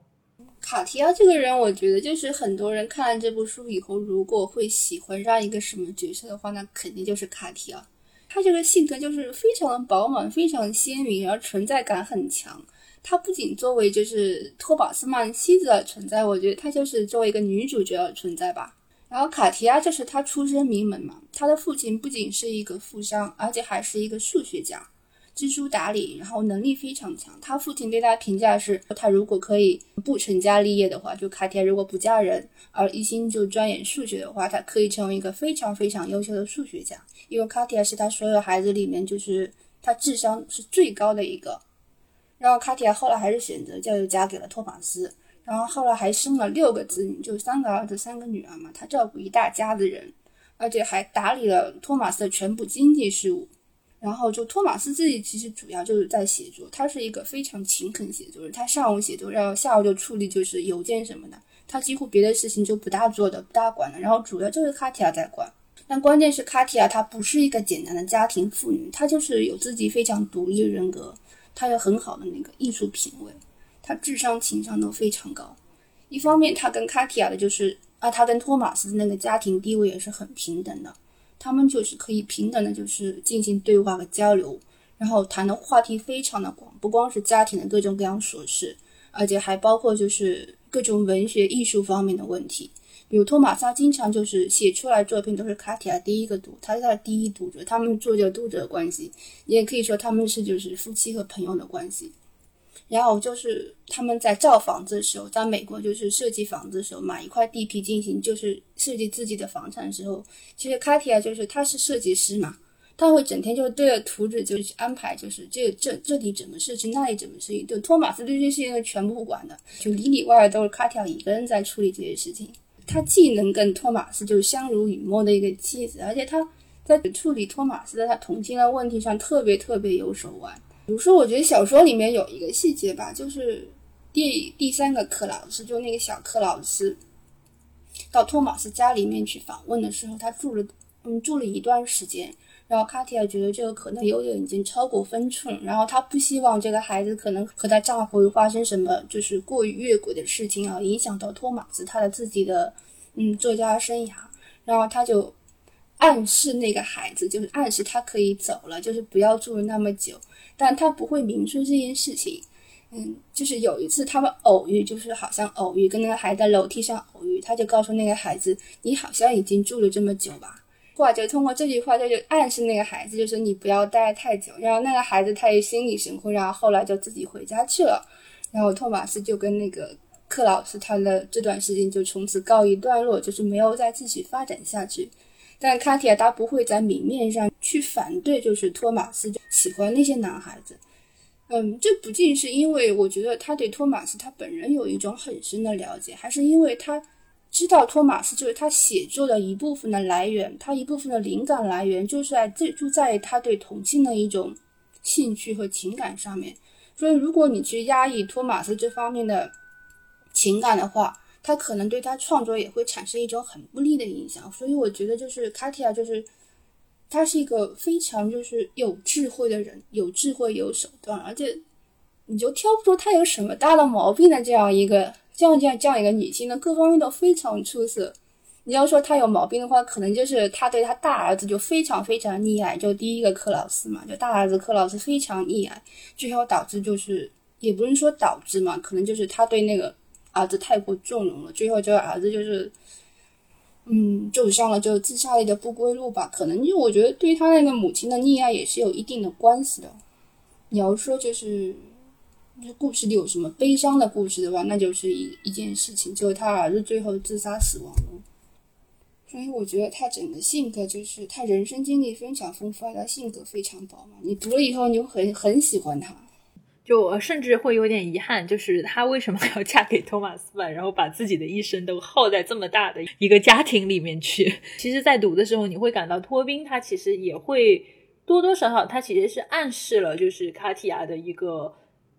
卡提亚这个人，我觉得就是很多人看了这部书以后，如果会喜欢上一个什么角色的话，那肯定就是卡提亚。他这个性格就是非常的饱满，非常鲜明，而存在感很强。她不仅作为就是托马斯曼妻子的存在，我觉得她就是作为一个女主角的存在吧。然后卡提亚就是她出身名门嘛，她的父亲不仅是一个富商，而且还是一个数学家，知书达理，然后能力非常强。他父亲对她评价是，她如果可以不成家立业的话，就卡提亚如果不嫁人，而一心就钻研数学的话，她可以成为一个非常非常优秀的数学家。因为卡提亚是他所有孩子里面就是他智商是最高的一个。然后卡提亚后来还是选择就嫁给了托马斯，然后后来还生了六个子女，就三个儿子三个女儿嘛，他照顾一大家子人，而且还打理了托马斯的全部经济事务。然后就托马斯自己其实主要就是在写作，他是一个非常勤恳写作人，他上午写作，然后下午就处理就是邮件什么的，他几乎别的事情就不大做的，不大管的，然后主要就是卡提亚在管。但关键是卡提亚她不是一个简单的家庭妇女，她就是有自己非常独立的人格。他有很好的那个艺术品味，他智商情商都非常高。一方面，他跟卡提亚的就是啊，他跟托马斯的那个家庭地位也是很平等的，他们就是可以平等的，就是进行对话和交流，然后谈的话题非常的广，不光是家庭的各种各样琐事，而且还包括就是各种文学艺术方面的问题。比如托马斯经常就是写出来作品都是卡提亚第一个读，他是他的第一读者，他们做这个读者关系，你也可以说他们是就是夫妻和朋友的关系。然后就是他们在造房子的时候，在美国就是设计房子的时候，买一块地皮进行就是设计自己的房产的时候，其实卡提亚就是他是设计师嘛，他会整天就对着图纸就去安排，就是这这这里怎么设计，那里怎么设计，就托马斯对这些事情全部不管的，就里里外外都是卡提亚一个人在处理这些事情。他既能跟托马斯就相濡以沫的一个妻子，而且他在处理托马斯的他同性的问题上特别特别有手腕。比如说，我觉得小说里面有一个细节吧，就是第第三个克老师，就那个小克老师，到托马斯家里面去访问的时候，他住了嗯住了一段时间。然后卡提亚觉得这个可能有点已经超过分寸，然后她不希望这个孩子可能和她丈夫发生什么就是过于越轨的事情啊，影响到托马斯他的自己的嗯作家生涯。然后他就暗示那个孩子，就是暗示他可以走了，就是不要住那么久。但他不会明说这件事情。嗯，就是有一次他们偶遇，就是好像偶遇，跟那个孩子在楼梯上偶遇，他就告诉那个孩子：“你好像已经住了这么久吧。”话就通过这句话，他就暗示那个孩子，就是你不要待太久。然后那个孩子他也心领神会，然后后来就自己回家去了。然后托马斯就跟那个克老师，他的这段时间就从此告一段落，就是没有再继续发展下去。但卡提亚他不会在明面上去反对，就是托马斯喜欢那些男孩子。嗯，这不仅是因为我觉得他对托马斯他本人有一种很深的了解，还是因为他。知道托马斯就是他写作的一部分的来源，他一部分的灵感来源就是在这就在于他对同性的一种兴趣和情感上面。所以，如果你去压抑托马斯这方面的情感的话，他可能对他创作也会产生一种很不利的影响。所以，我觉得就是卡提亚，就是他是一个非常就是有智慧的人，有智慧有手段，而且你就挑不出他有什么大的毛病的这样一个。这样这样这样一个女性呢，各方面都非常出色。你要说她有毛病的话，可能就是她对她大儿子就非常非常溺爱，就第一个克劳斯嘛，就大儿子克劳斯非常溺爱，最后导致就是也不是说导致嘛，可能就是她对那个儿子太过纵容了，最后这个儿子就是嗯走上了就自杀类的不归路吧。可能就我觉得对他那个母亲的溺爱也是有一定的关系的。你要说就是。这故事里有什么悲伤的故事的话，那就是一一件事情，就是他儿子最后自杀死亡了。所以我觉得他整个性格就是他人生经历非常丰富，他性格非常饱满。你读了以后，你就很很喜欢他。就我甚至会有点遗憾，就是他为什么要嫁给托马斯曼，然后把自己的一生都耗在这么大的一个家庭里面去。其实，在读的时候，你会感到托宾他其实也会多多少少，他其实是暗示了就是卡提亚的一个。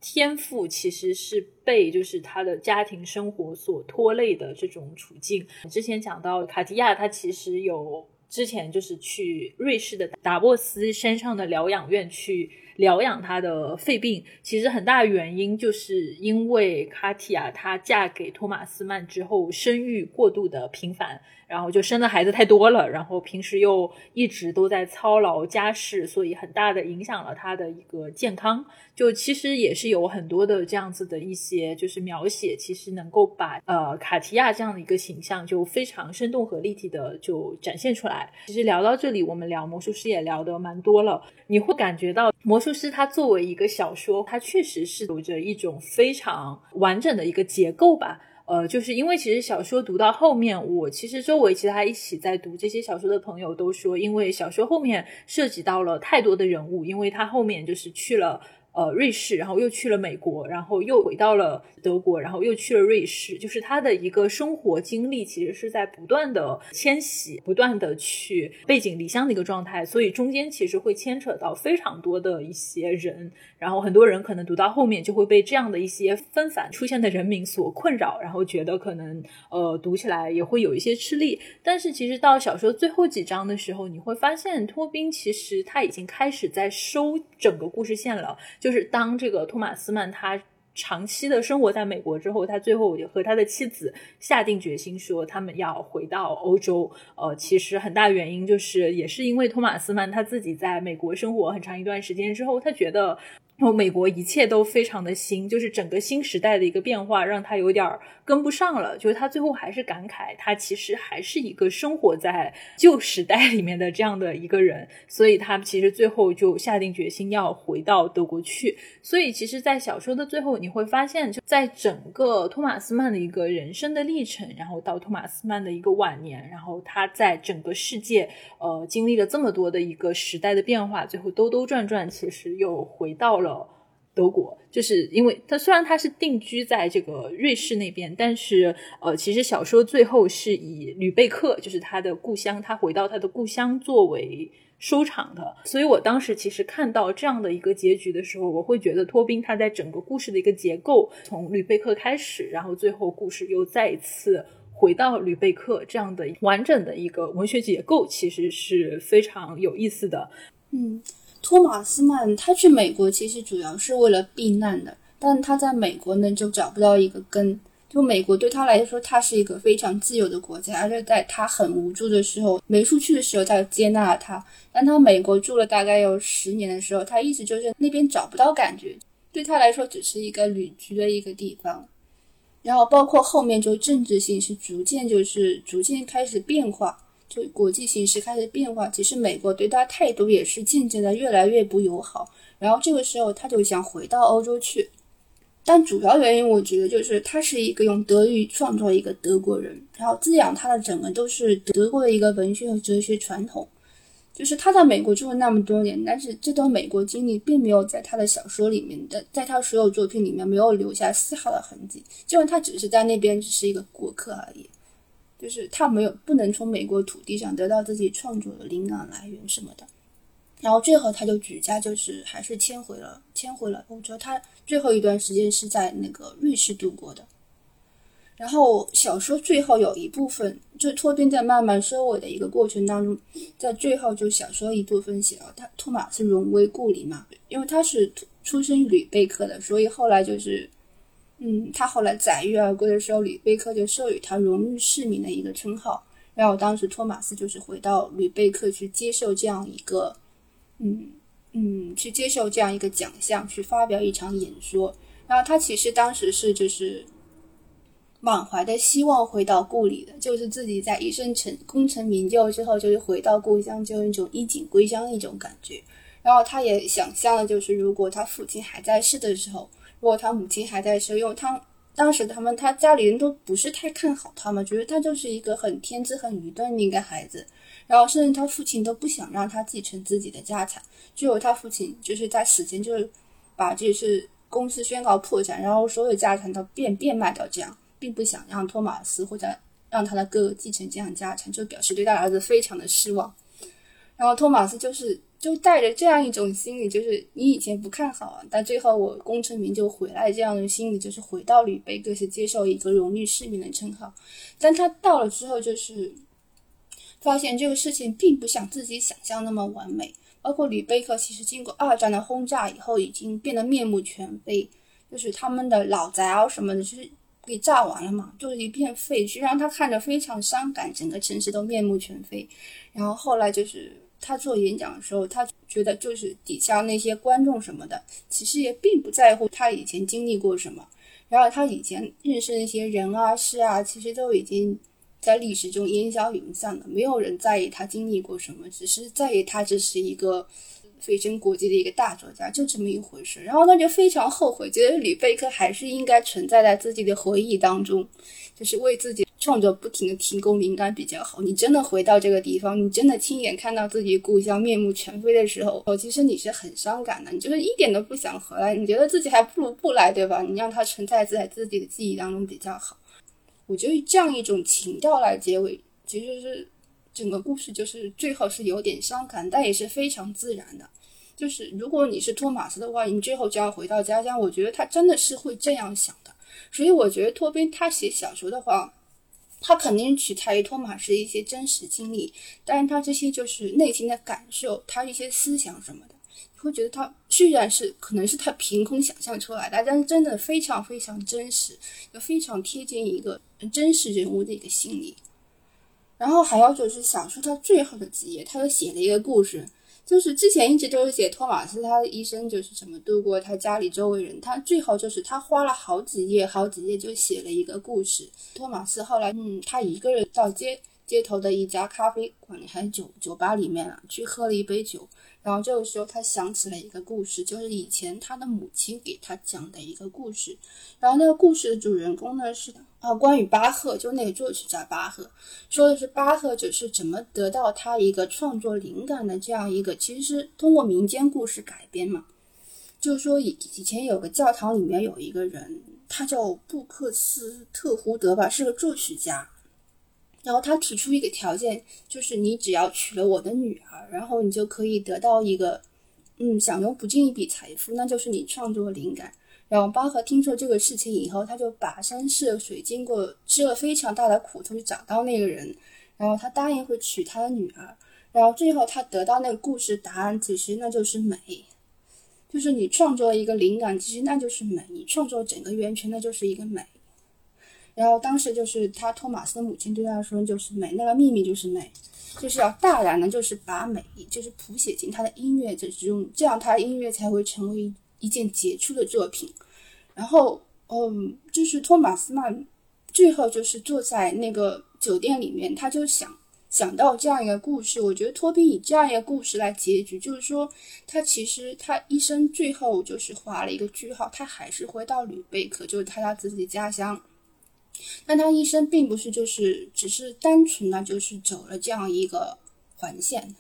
天赋其实是被就是他的家庭生活所拖累的这种处境。之前讲到卡地亚，他其实有之前就是去瑞士的达沃斯山上的疗养院去疗养他的肺病。其实很大原因就是因为卡提亚她嫁给托马斯曼之后，生育过度的频繁。然后就生的孩子太多了，然后平时又一直都在操劳家事，所以很大的影响了他的一个健康。就其实也是有很多的这样子的一些就是描写，其实能够把呃卡提亚这样的一个形象就非常生动和立体的就展现出来。其实聊到这里，我们聊魔术师也聊得蛮多了，你会感觉到魔就是它作为一个小说，它确实是有着一种非常完整的一个结构吧。呃，就是因为其实小说读到后面，我其实周围其他一起在读这些小说的朋友都说，因为小说后面涉及到了太多的人物，因为他后面就是去了。呃，瑞士，然后又去了美国，然后又回到了德国，然后又去了瑞士，就是他的一个生活经历，其实是在不断的迁徙，不断的去背井离乡的一个状态，所以中间其实会牵扯到非常多的一些人，然后很多人可能读到后面就会被这样的一些纷繁出现的人名所困扰，然后觉得可能呃读起来也会有一些吃力，但是其实到小说最后几章的时候，你会发现托宾其实他已经开始在收整个故事线了。就是当这个托马斯曼他长期的生活在美国之后，他最后和他的妻子下定决心说，他们要回到欧洲。呃，其实很大原因就是，也是因为托马斯曼他自己在美国生活很长一段时间之后，他觉得。然后美国一切都非常的新，就是整个新时代的一个变化，让他有点跟不上了。就是他最后还是感慨，他其实还是一个生活在旧时代里面的这样的一个人，所以他其实最后就下定决心要回到德国去。所以其实，在小说的最后，你会发现，就在整个托马斯曼的一个人生的历程，然后到托马斯曼的一个晚年，然后他在整个世界，呃，经历了这么多的一个时代的变化，最后兜兜转转，其实又回到了。了德国，就是因为他虽然他是定居在这个瑞士那边，但是呃，其实小说最后是以吕贝克，就是他的故乡，他回到他的故乡作为收场的。所以我当时其实看到这样的一个结局的时候，我会觉得托宾他在整个故事的一个结构，从吕贝克开始，然后最后故事又再一次回到吕贝克这样的完整的一个文学结构，其实是非常有意思的。嗯。托马斯曼他去美国其实主要是为了避难的，但他在美国呢就找不到一个根。就美国对他来说，他是一个非常自由的国家，而且在他很无助的时候，没出去的时候，他就接纳了他。但他美国住了大概有十年的时候，他一直就是那边找不到感觉，对他来说只是一个旅居的一个地方。然后包括后面就政治性是逐渐就是逐渐开始变化。就国际形势开始变化，其实美国对他态度也是渐渐的越来越不友好。然后这个时候他就想回到欧洲去，但主要原因我觉得就是他是一个用德语创作一个德国人，然后滋养他的整个都是德国的一个文学和哲学传统。就是他在美国住了那么多年，但是这段美国经历并没有在他的小说里面的，在他所有作品里面没有留下丝毫的痕迹，就他只是在那边只是一个过客而已。就是他没有不能从美国土地上得到自己创作的灵感来源什么的，然后最后他就举家就是还是迁回了迁回了欧洲。他最后一段时间是在那个瑞士度过的。然后小说最后有一部分，就托宾在慢慢收尾的一个过程当中，在最后就小说一部分写了他托马斯荣威故里嘛，因为他是出生于吕贝克的，所以后来就是。嗯，他后来载誉而归的时候，吕贝克就授予他荣誉市民的一个称号。然后当时托马斯就是回到吕贝克去接受这样一个，嗯嗯，去接受这样一个奖项，去发表一场演说。然后他其实当时是就是满怀的希望回到故里的，就是自己在一生成功成名就之后，就是回到故乡，就有一种衣锦归乡的一种感觉。然后他也想象了，就是如果他父亲还在世的时候。如果他母亲还在世，因为他当时他们他家里人都不是太看好他嘛，觉得他就是一个很天资很愚钝的一个孩子，然后甚至他父亲都不想让他继承自己的家产，最后他父亲就是在死前就是把这是公司宣告破产，然后所有家产都变变卖掉，这样并不想让托马斯或者让他的哥哥继承这样家产，就表示对他儿子非常的失望，然后托马斯就是。就带着这样一种心理，就是你以前不看好啊，但最后我功成名就回来，这样的心理就是回到吕贝克，是接受一个荣誉市民的称号。但他到了之后，就是发现这个事情并不像自己想象那么完美。包括吕贝克，其实经过二战的轰炸以后，已经变得面目全非，就是他们的老宅啊什么的，就是给炸完了嘛，就是一片废墟，让他看着非常伤感，整个城市都面目全非。然后后来就是。他做演讲的时候，他觉得就是底下那些观众什么的，其实也并不在乎他以前经历过什么。然后他以前认识那些人啊、事啊，其实都已经在历史中烟消云散了，没有人在意他经历过什么，只是在意他这是一个蜚声国际的一个大作家，就这么一回事。然后他就非常后悔，觉得吕贝克还是应该存在在自己的回忆当中，就是为自己。创作不停的提供灵感比较好。你真的回到这个地方，你真的亲眼看到自己故乡面目全非的时候，哦，其实你是很伤感的。你就是一点都不想回来，你觉得自己还不如不来，对吧？你让它存在在自己的记忆当中比较好。我觉得这样一种情调来结尾，其实是整个故事就是最后是有点伤感，但也是非常自然的。就是如果你是托马斯的话，你最后就要回到家乡，我觉得他真的是会这样想的。所以我觉得托宾他写小说的话。他肯定取材于托马斯一些真实经历，但是他这些就是内心的感受，他一些思想什么的，你会觉得他虽然是可能是他凭空想象出来的，但是真的非常非常真实，就非常贴近一个真实人物的一个心理。然后还有就是小说它最后的几页，他又写了一个故事。就是之前一直都是写托马斯他的一生就是怎么度过，他家里周围人，他最后就是他花了好几页好几页就写了一个故事。托马斯后来，嗯，他一个人到街街头的一家咖啡馆里还是酒酒吧里面啊，去喝了一杯酒。然后这个时候，他想起了一个故事，就是以前他的母亲给他讲的一个故事。然后那个故事的主人公呢是啊，关于巴赫，就那个作曲家巴赫，说的是巴赫只是怎么得到他一个创作灵感的这样一个，其实是通过民间故事改编嘛。就是说以以前有个教堂里面有一个人，他叫布克斯特胡德吧，是个作曲家。然后他提出一个条件，就是你只要娶了我的女儿，然后你就可以得到一个，嗯，享用不尽一笔财富，那就是你创作灵感。然后巴赫听说这个事情以后，他就跋山涉水，经过吃了非常大的苦头去找到那个人，然后他答应会娶他的女儿。然后最后他得到那个故事答案，其实那就是美，就是你创作一个灵感，其实那就是美，你创作整个源泉，那就是一个美。然后当时就是他托马斯的母亲对他说：“就是美，那个秘密就是美，就是要大胆的，就是把美，就是谱写进他的音乐之中，这样他的音乐才会成为一件杰出的作品。”然后，嗯，就是托马斯曼最后就是坐在那个酒店里面，他就想想到这样一个故事。我觉得托宾以这样一个故事来结局，就是说他其实他一生最后就是画了一个句号，他还是回到吕贝克，就是他他自己家乡。但他一生并不是就是只是单纯的，就是走了这样一个环线，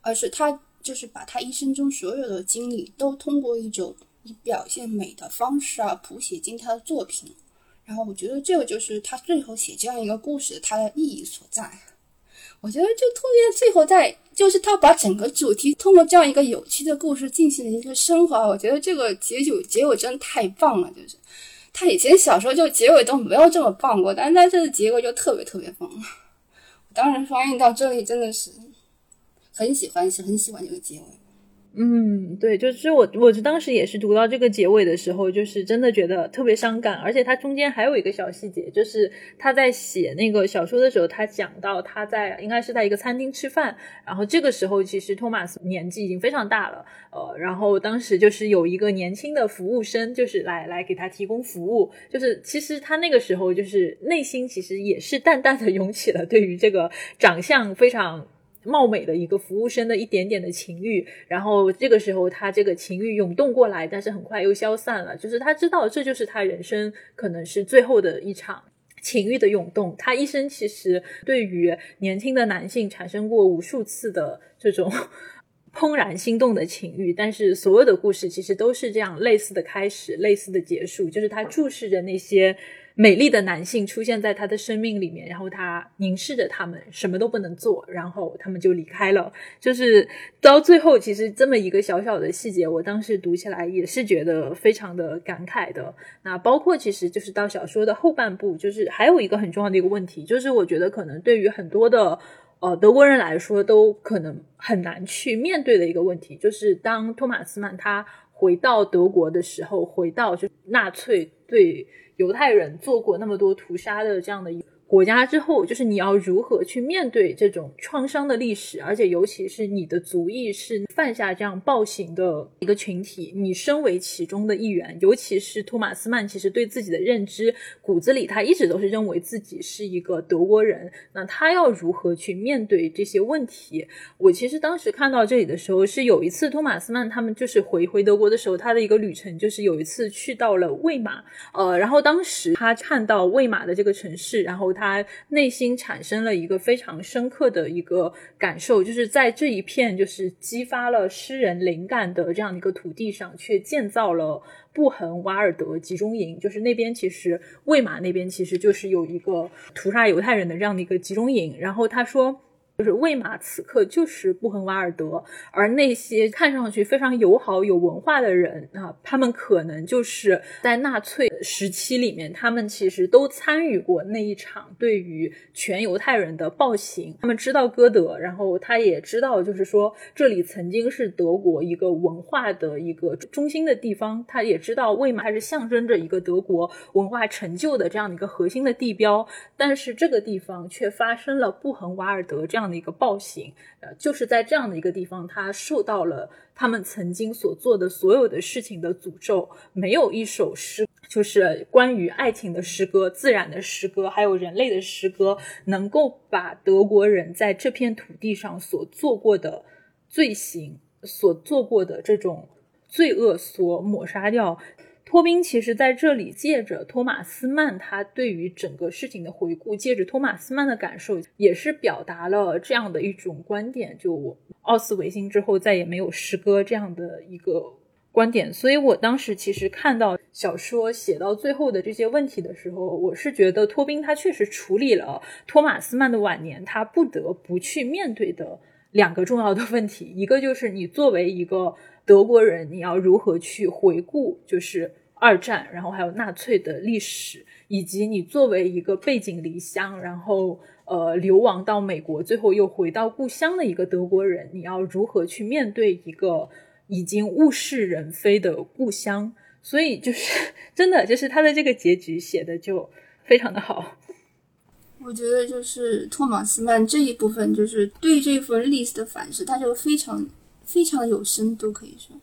而是他就是把他一生中所有的经历都通过一种以表现美的方式啊谱写进他的作品。然后我觉得这个就是他最后写这样一个故事它的意义所在。我觉得就特别最后在就是他把整个主题通过这样一个有趣的故事进行了一个升华。我觉得这个结局结尾真的太棒了，就是。他以前小时候就结尾都没有这么棒过，但是他这个结尾就特别特别棒。当时翻译到这里真的是很喜欢，是很喜欢这个结尾。嗯，对，就是我，我是当时也是读到这个结尾的时候，就是真的觉得特别伤感。而且他中间还有一个小细节，就是他在写那个小说的时候，他讲到他在应该是在一个餐厅吃饭，然后这个时候其实托马斯年纪已经非常大了，呃，然后当时就是有一个年轻的服务生，就是来来给他提供服务，就是其实他那个时候就是内心其实也是淡淡的涌起了对于这个长相非常。貌美的一个服务生的一点点的情欲，然后这个时候他这个情欲涌动过来，但是很快又消散了。就是他知道这就是他人生可能是最后的一场情欲的涌动。他一生其实对于年轻的男性产生过无数次的这种 怦然心动的情欲，但是所有的故事其实都是这样类似的开始，类似的结束。就是他注视着那些。美丽的男性出现在他的生命里面，然后他凝视着他们，什么都不能做，然后他们就离开了。就是到最后，其实这么一个小小的细节，我当时读起来也是觉得非常的感慨的。那包括其实就是到小说的后半部，就是还有一个很重要的一个问题，就是我觉得可能对于很多的呃德国人来说，都可能很难去面对的一个问题，就是当托马斯曼他回到德国的时候，回到就纳粹对。犹太人做过那么多屠杀的这样的一。国家之后，就是你要如何去面对这种创伤的历史，而且尤其是你的族裔是犯下这样暴行的一个群体，你身为其中的一员，尤其是托马斯曼，其实对自己的认知骨子里他一直都是认为自己是一个德国人，那他要如何去面对这些问题？我其实当时看到这里的时候，是有一次托马斯曼他们就是回回德国的时候，他的一个旅程就是有一次去到了魏玛，呃，然后当时他看到魏玛的这个城市，然后。他内心产生了一个非常深刻的一个感受，就是在这一片就是激发了诗人灵感的这样的一个土地上，却建造了布痕瓦尔德集中营。就是那边其实魏玛那边其实就是有一个屠杀犹太人的这样的一个集中营。然后他说。就是魏玛此刻就是布痕瓦尔德，而那些看上去非常友好、有文化的人啊，他们可能就是在纳粹时期里面，他们其实都参与过那一场对于全犹太人的暴行。他们知道歌德，然后他也知道，就是说这里曾经是德国一个文化的一个中心的地方。他也知道魏玛是象征着一个德国文化成就的这样的一个核心的地标，但是这个地方却发生了布痕瓦尔德这样。样的一个暴行，呃，就是在这样的一个地方，他受到了他们曾经所做的所有的事情的诅咒。没有一首诗，就是关于爱情的诗歌、自然的诗歌，还有人类的诗歌，能够把德国人在这片土地上所做过的罪行、所做过的这种罪恶所抹杀掉。托宾其实在这里借着托马斯曼他对于整个事情的回顾，借着托马斯曼的感受，也是表达了这样的一种观点：就奥斯维辛之后再也没有诗歌这样的一个观点。所以我当时其实看到小说写到最后的这些问题的时候，我是觉得托宾他确实处理了托马斯曼的晚年他不得不去面对的两个重要的问题，一个就是你作为一个德国人，你要如何去回顾就是二战，然后还有纳粹的历史，以及你作为一个背井离乡，然后。呃，流亡到美国，最后又回到故乡的一个德国人，你要如何去面对一个已经物是人非的故乡？所以就是 真的，就是他的这个结局写的就非常的好。我觉得就是托马斯曼这一部分，就是对这份历史的反思，他就非常非常有深度，可以说。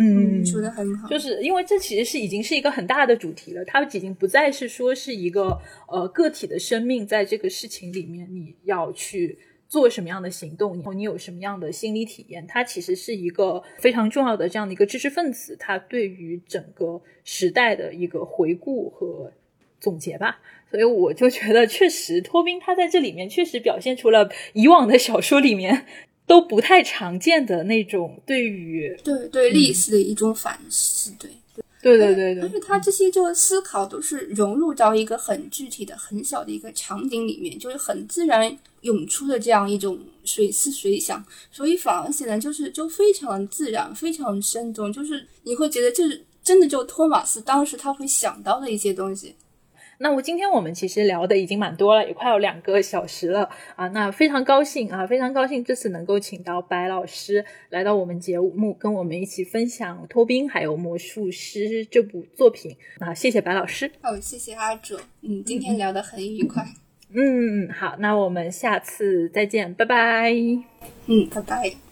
嗯，说的很好，就是因为这其实是已经是一个很大的主题了，它已经不再是说是一个呃个体的生命在这个事情里面你要去做什么样的行动，然后你有什么样的心理体验，它其实是一个非常重要的这样的一个知识分子，他对于整个时代的一个回顾和总结吧。所以我就觉得，确实托宾他在这里面确实表现出了以往的小说里面。都不太常见的那种对于对对历史的一种反思，对。对对对对，而且他这些就思考都是融入到一个很具体的、很小的一个场景里面，就是很自然涌出的这样一种水思水想，所以反而显得就是就非常自然、非常生动，就是你会觉得就是真的就托马斯当时他会想到的一些东西。那我今天我们其实聊的已经蛮多了，也快有两个小时了啊！那非常高兴啊，非常高兴这次能够请到白老师来到我们节目，跟我们一起分享《托宾》还有《魔术师》这部作品啊！谢谢白老师。哦，谢谢阿卓。嗯，今天聊得很愉快。嗯，好，那我们下次再见，拜拜。嗯，拜拜。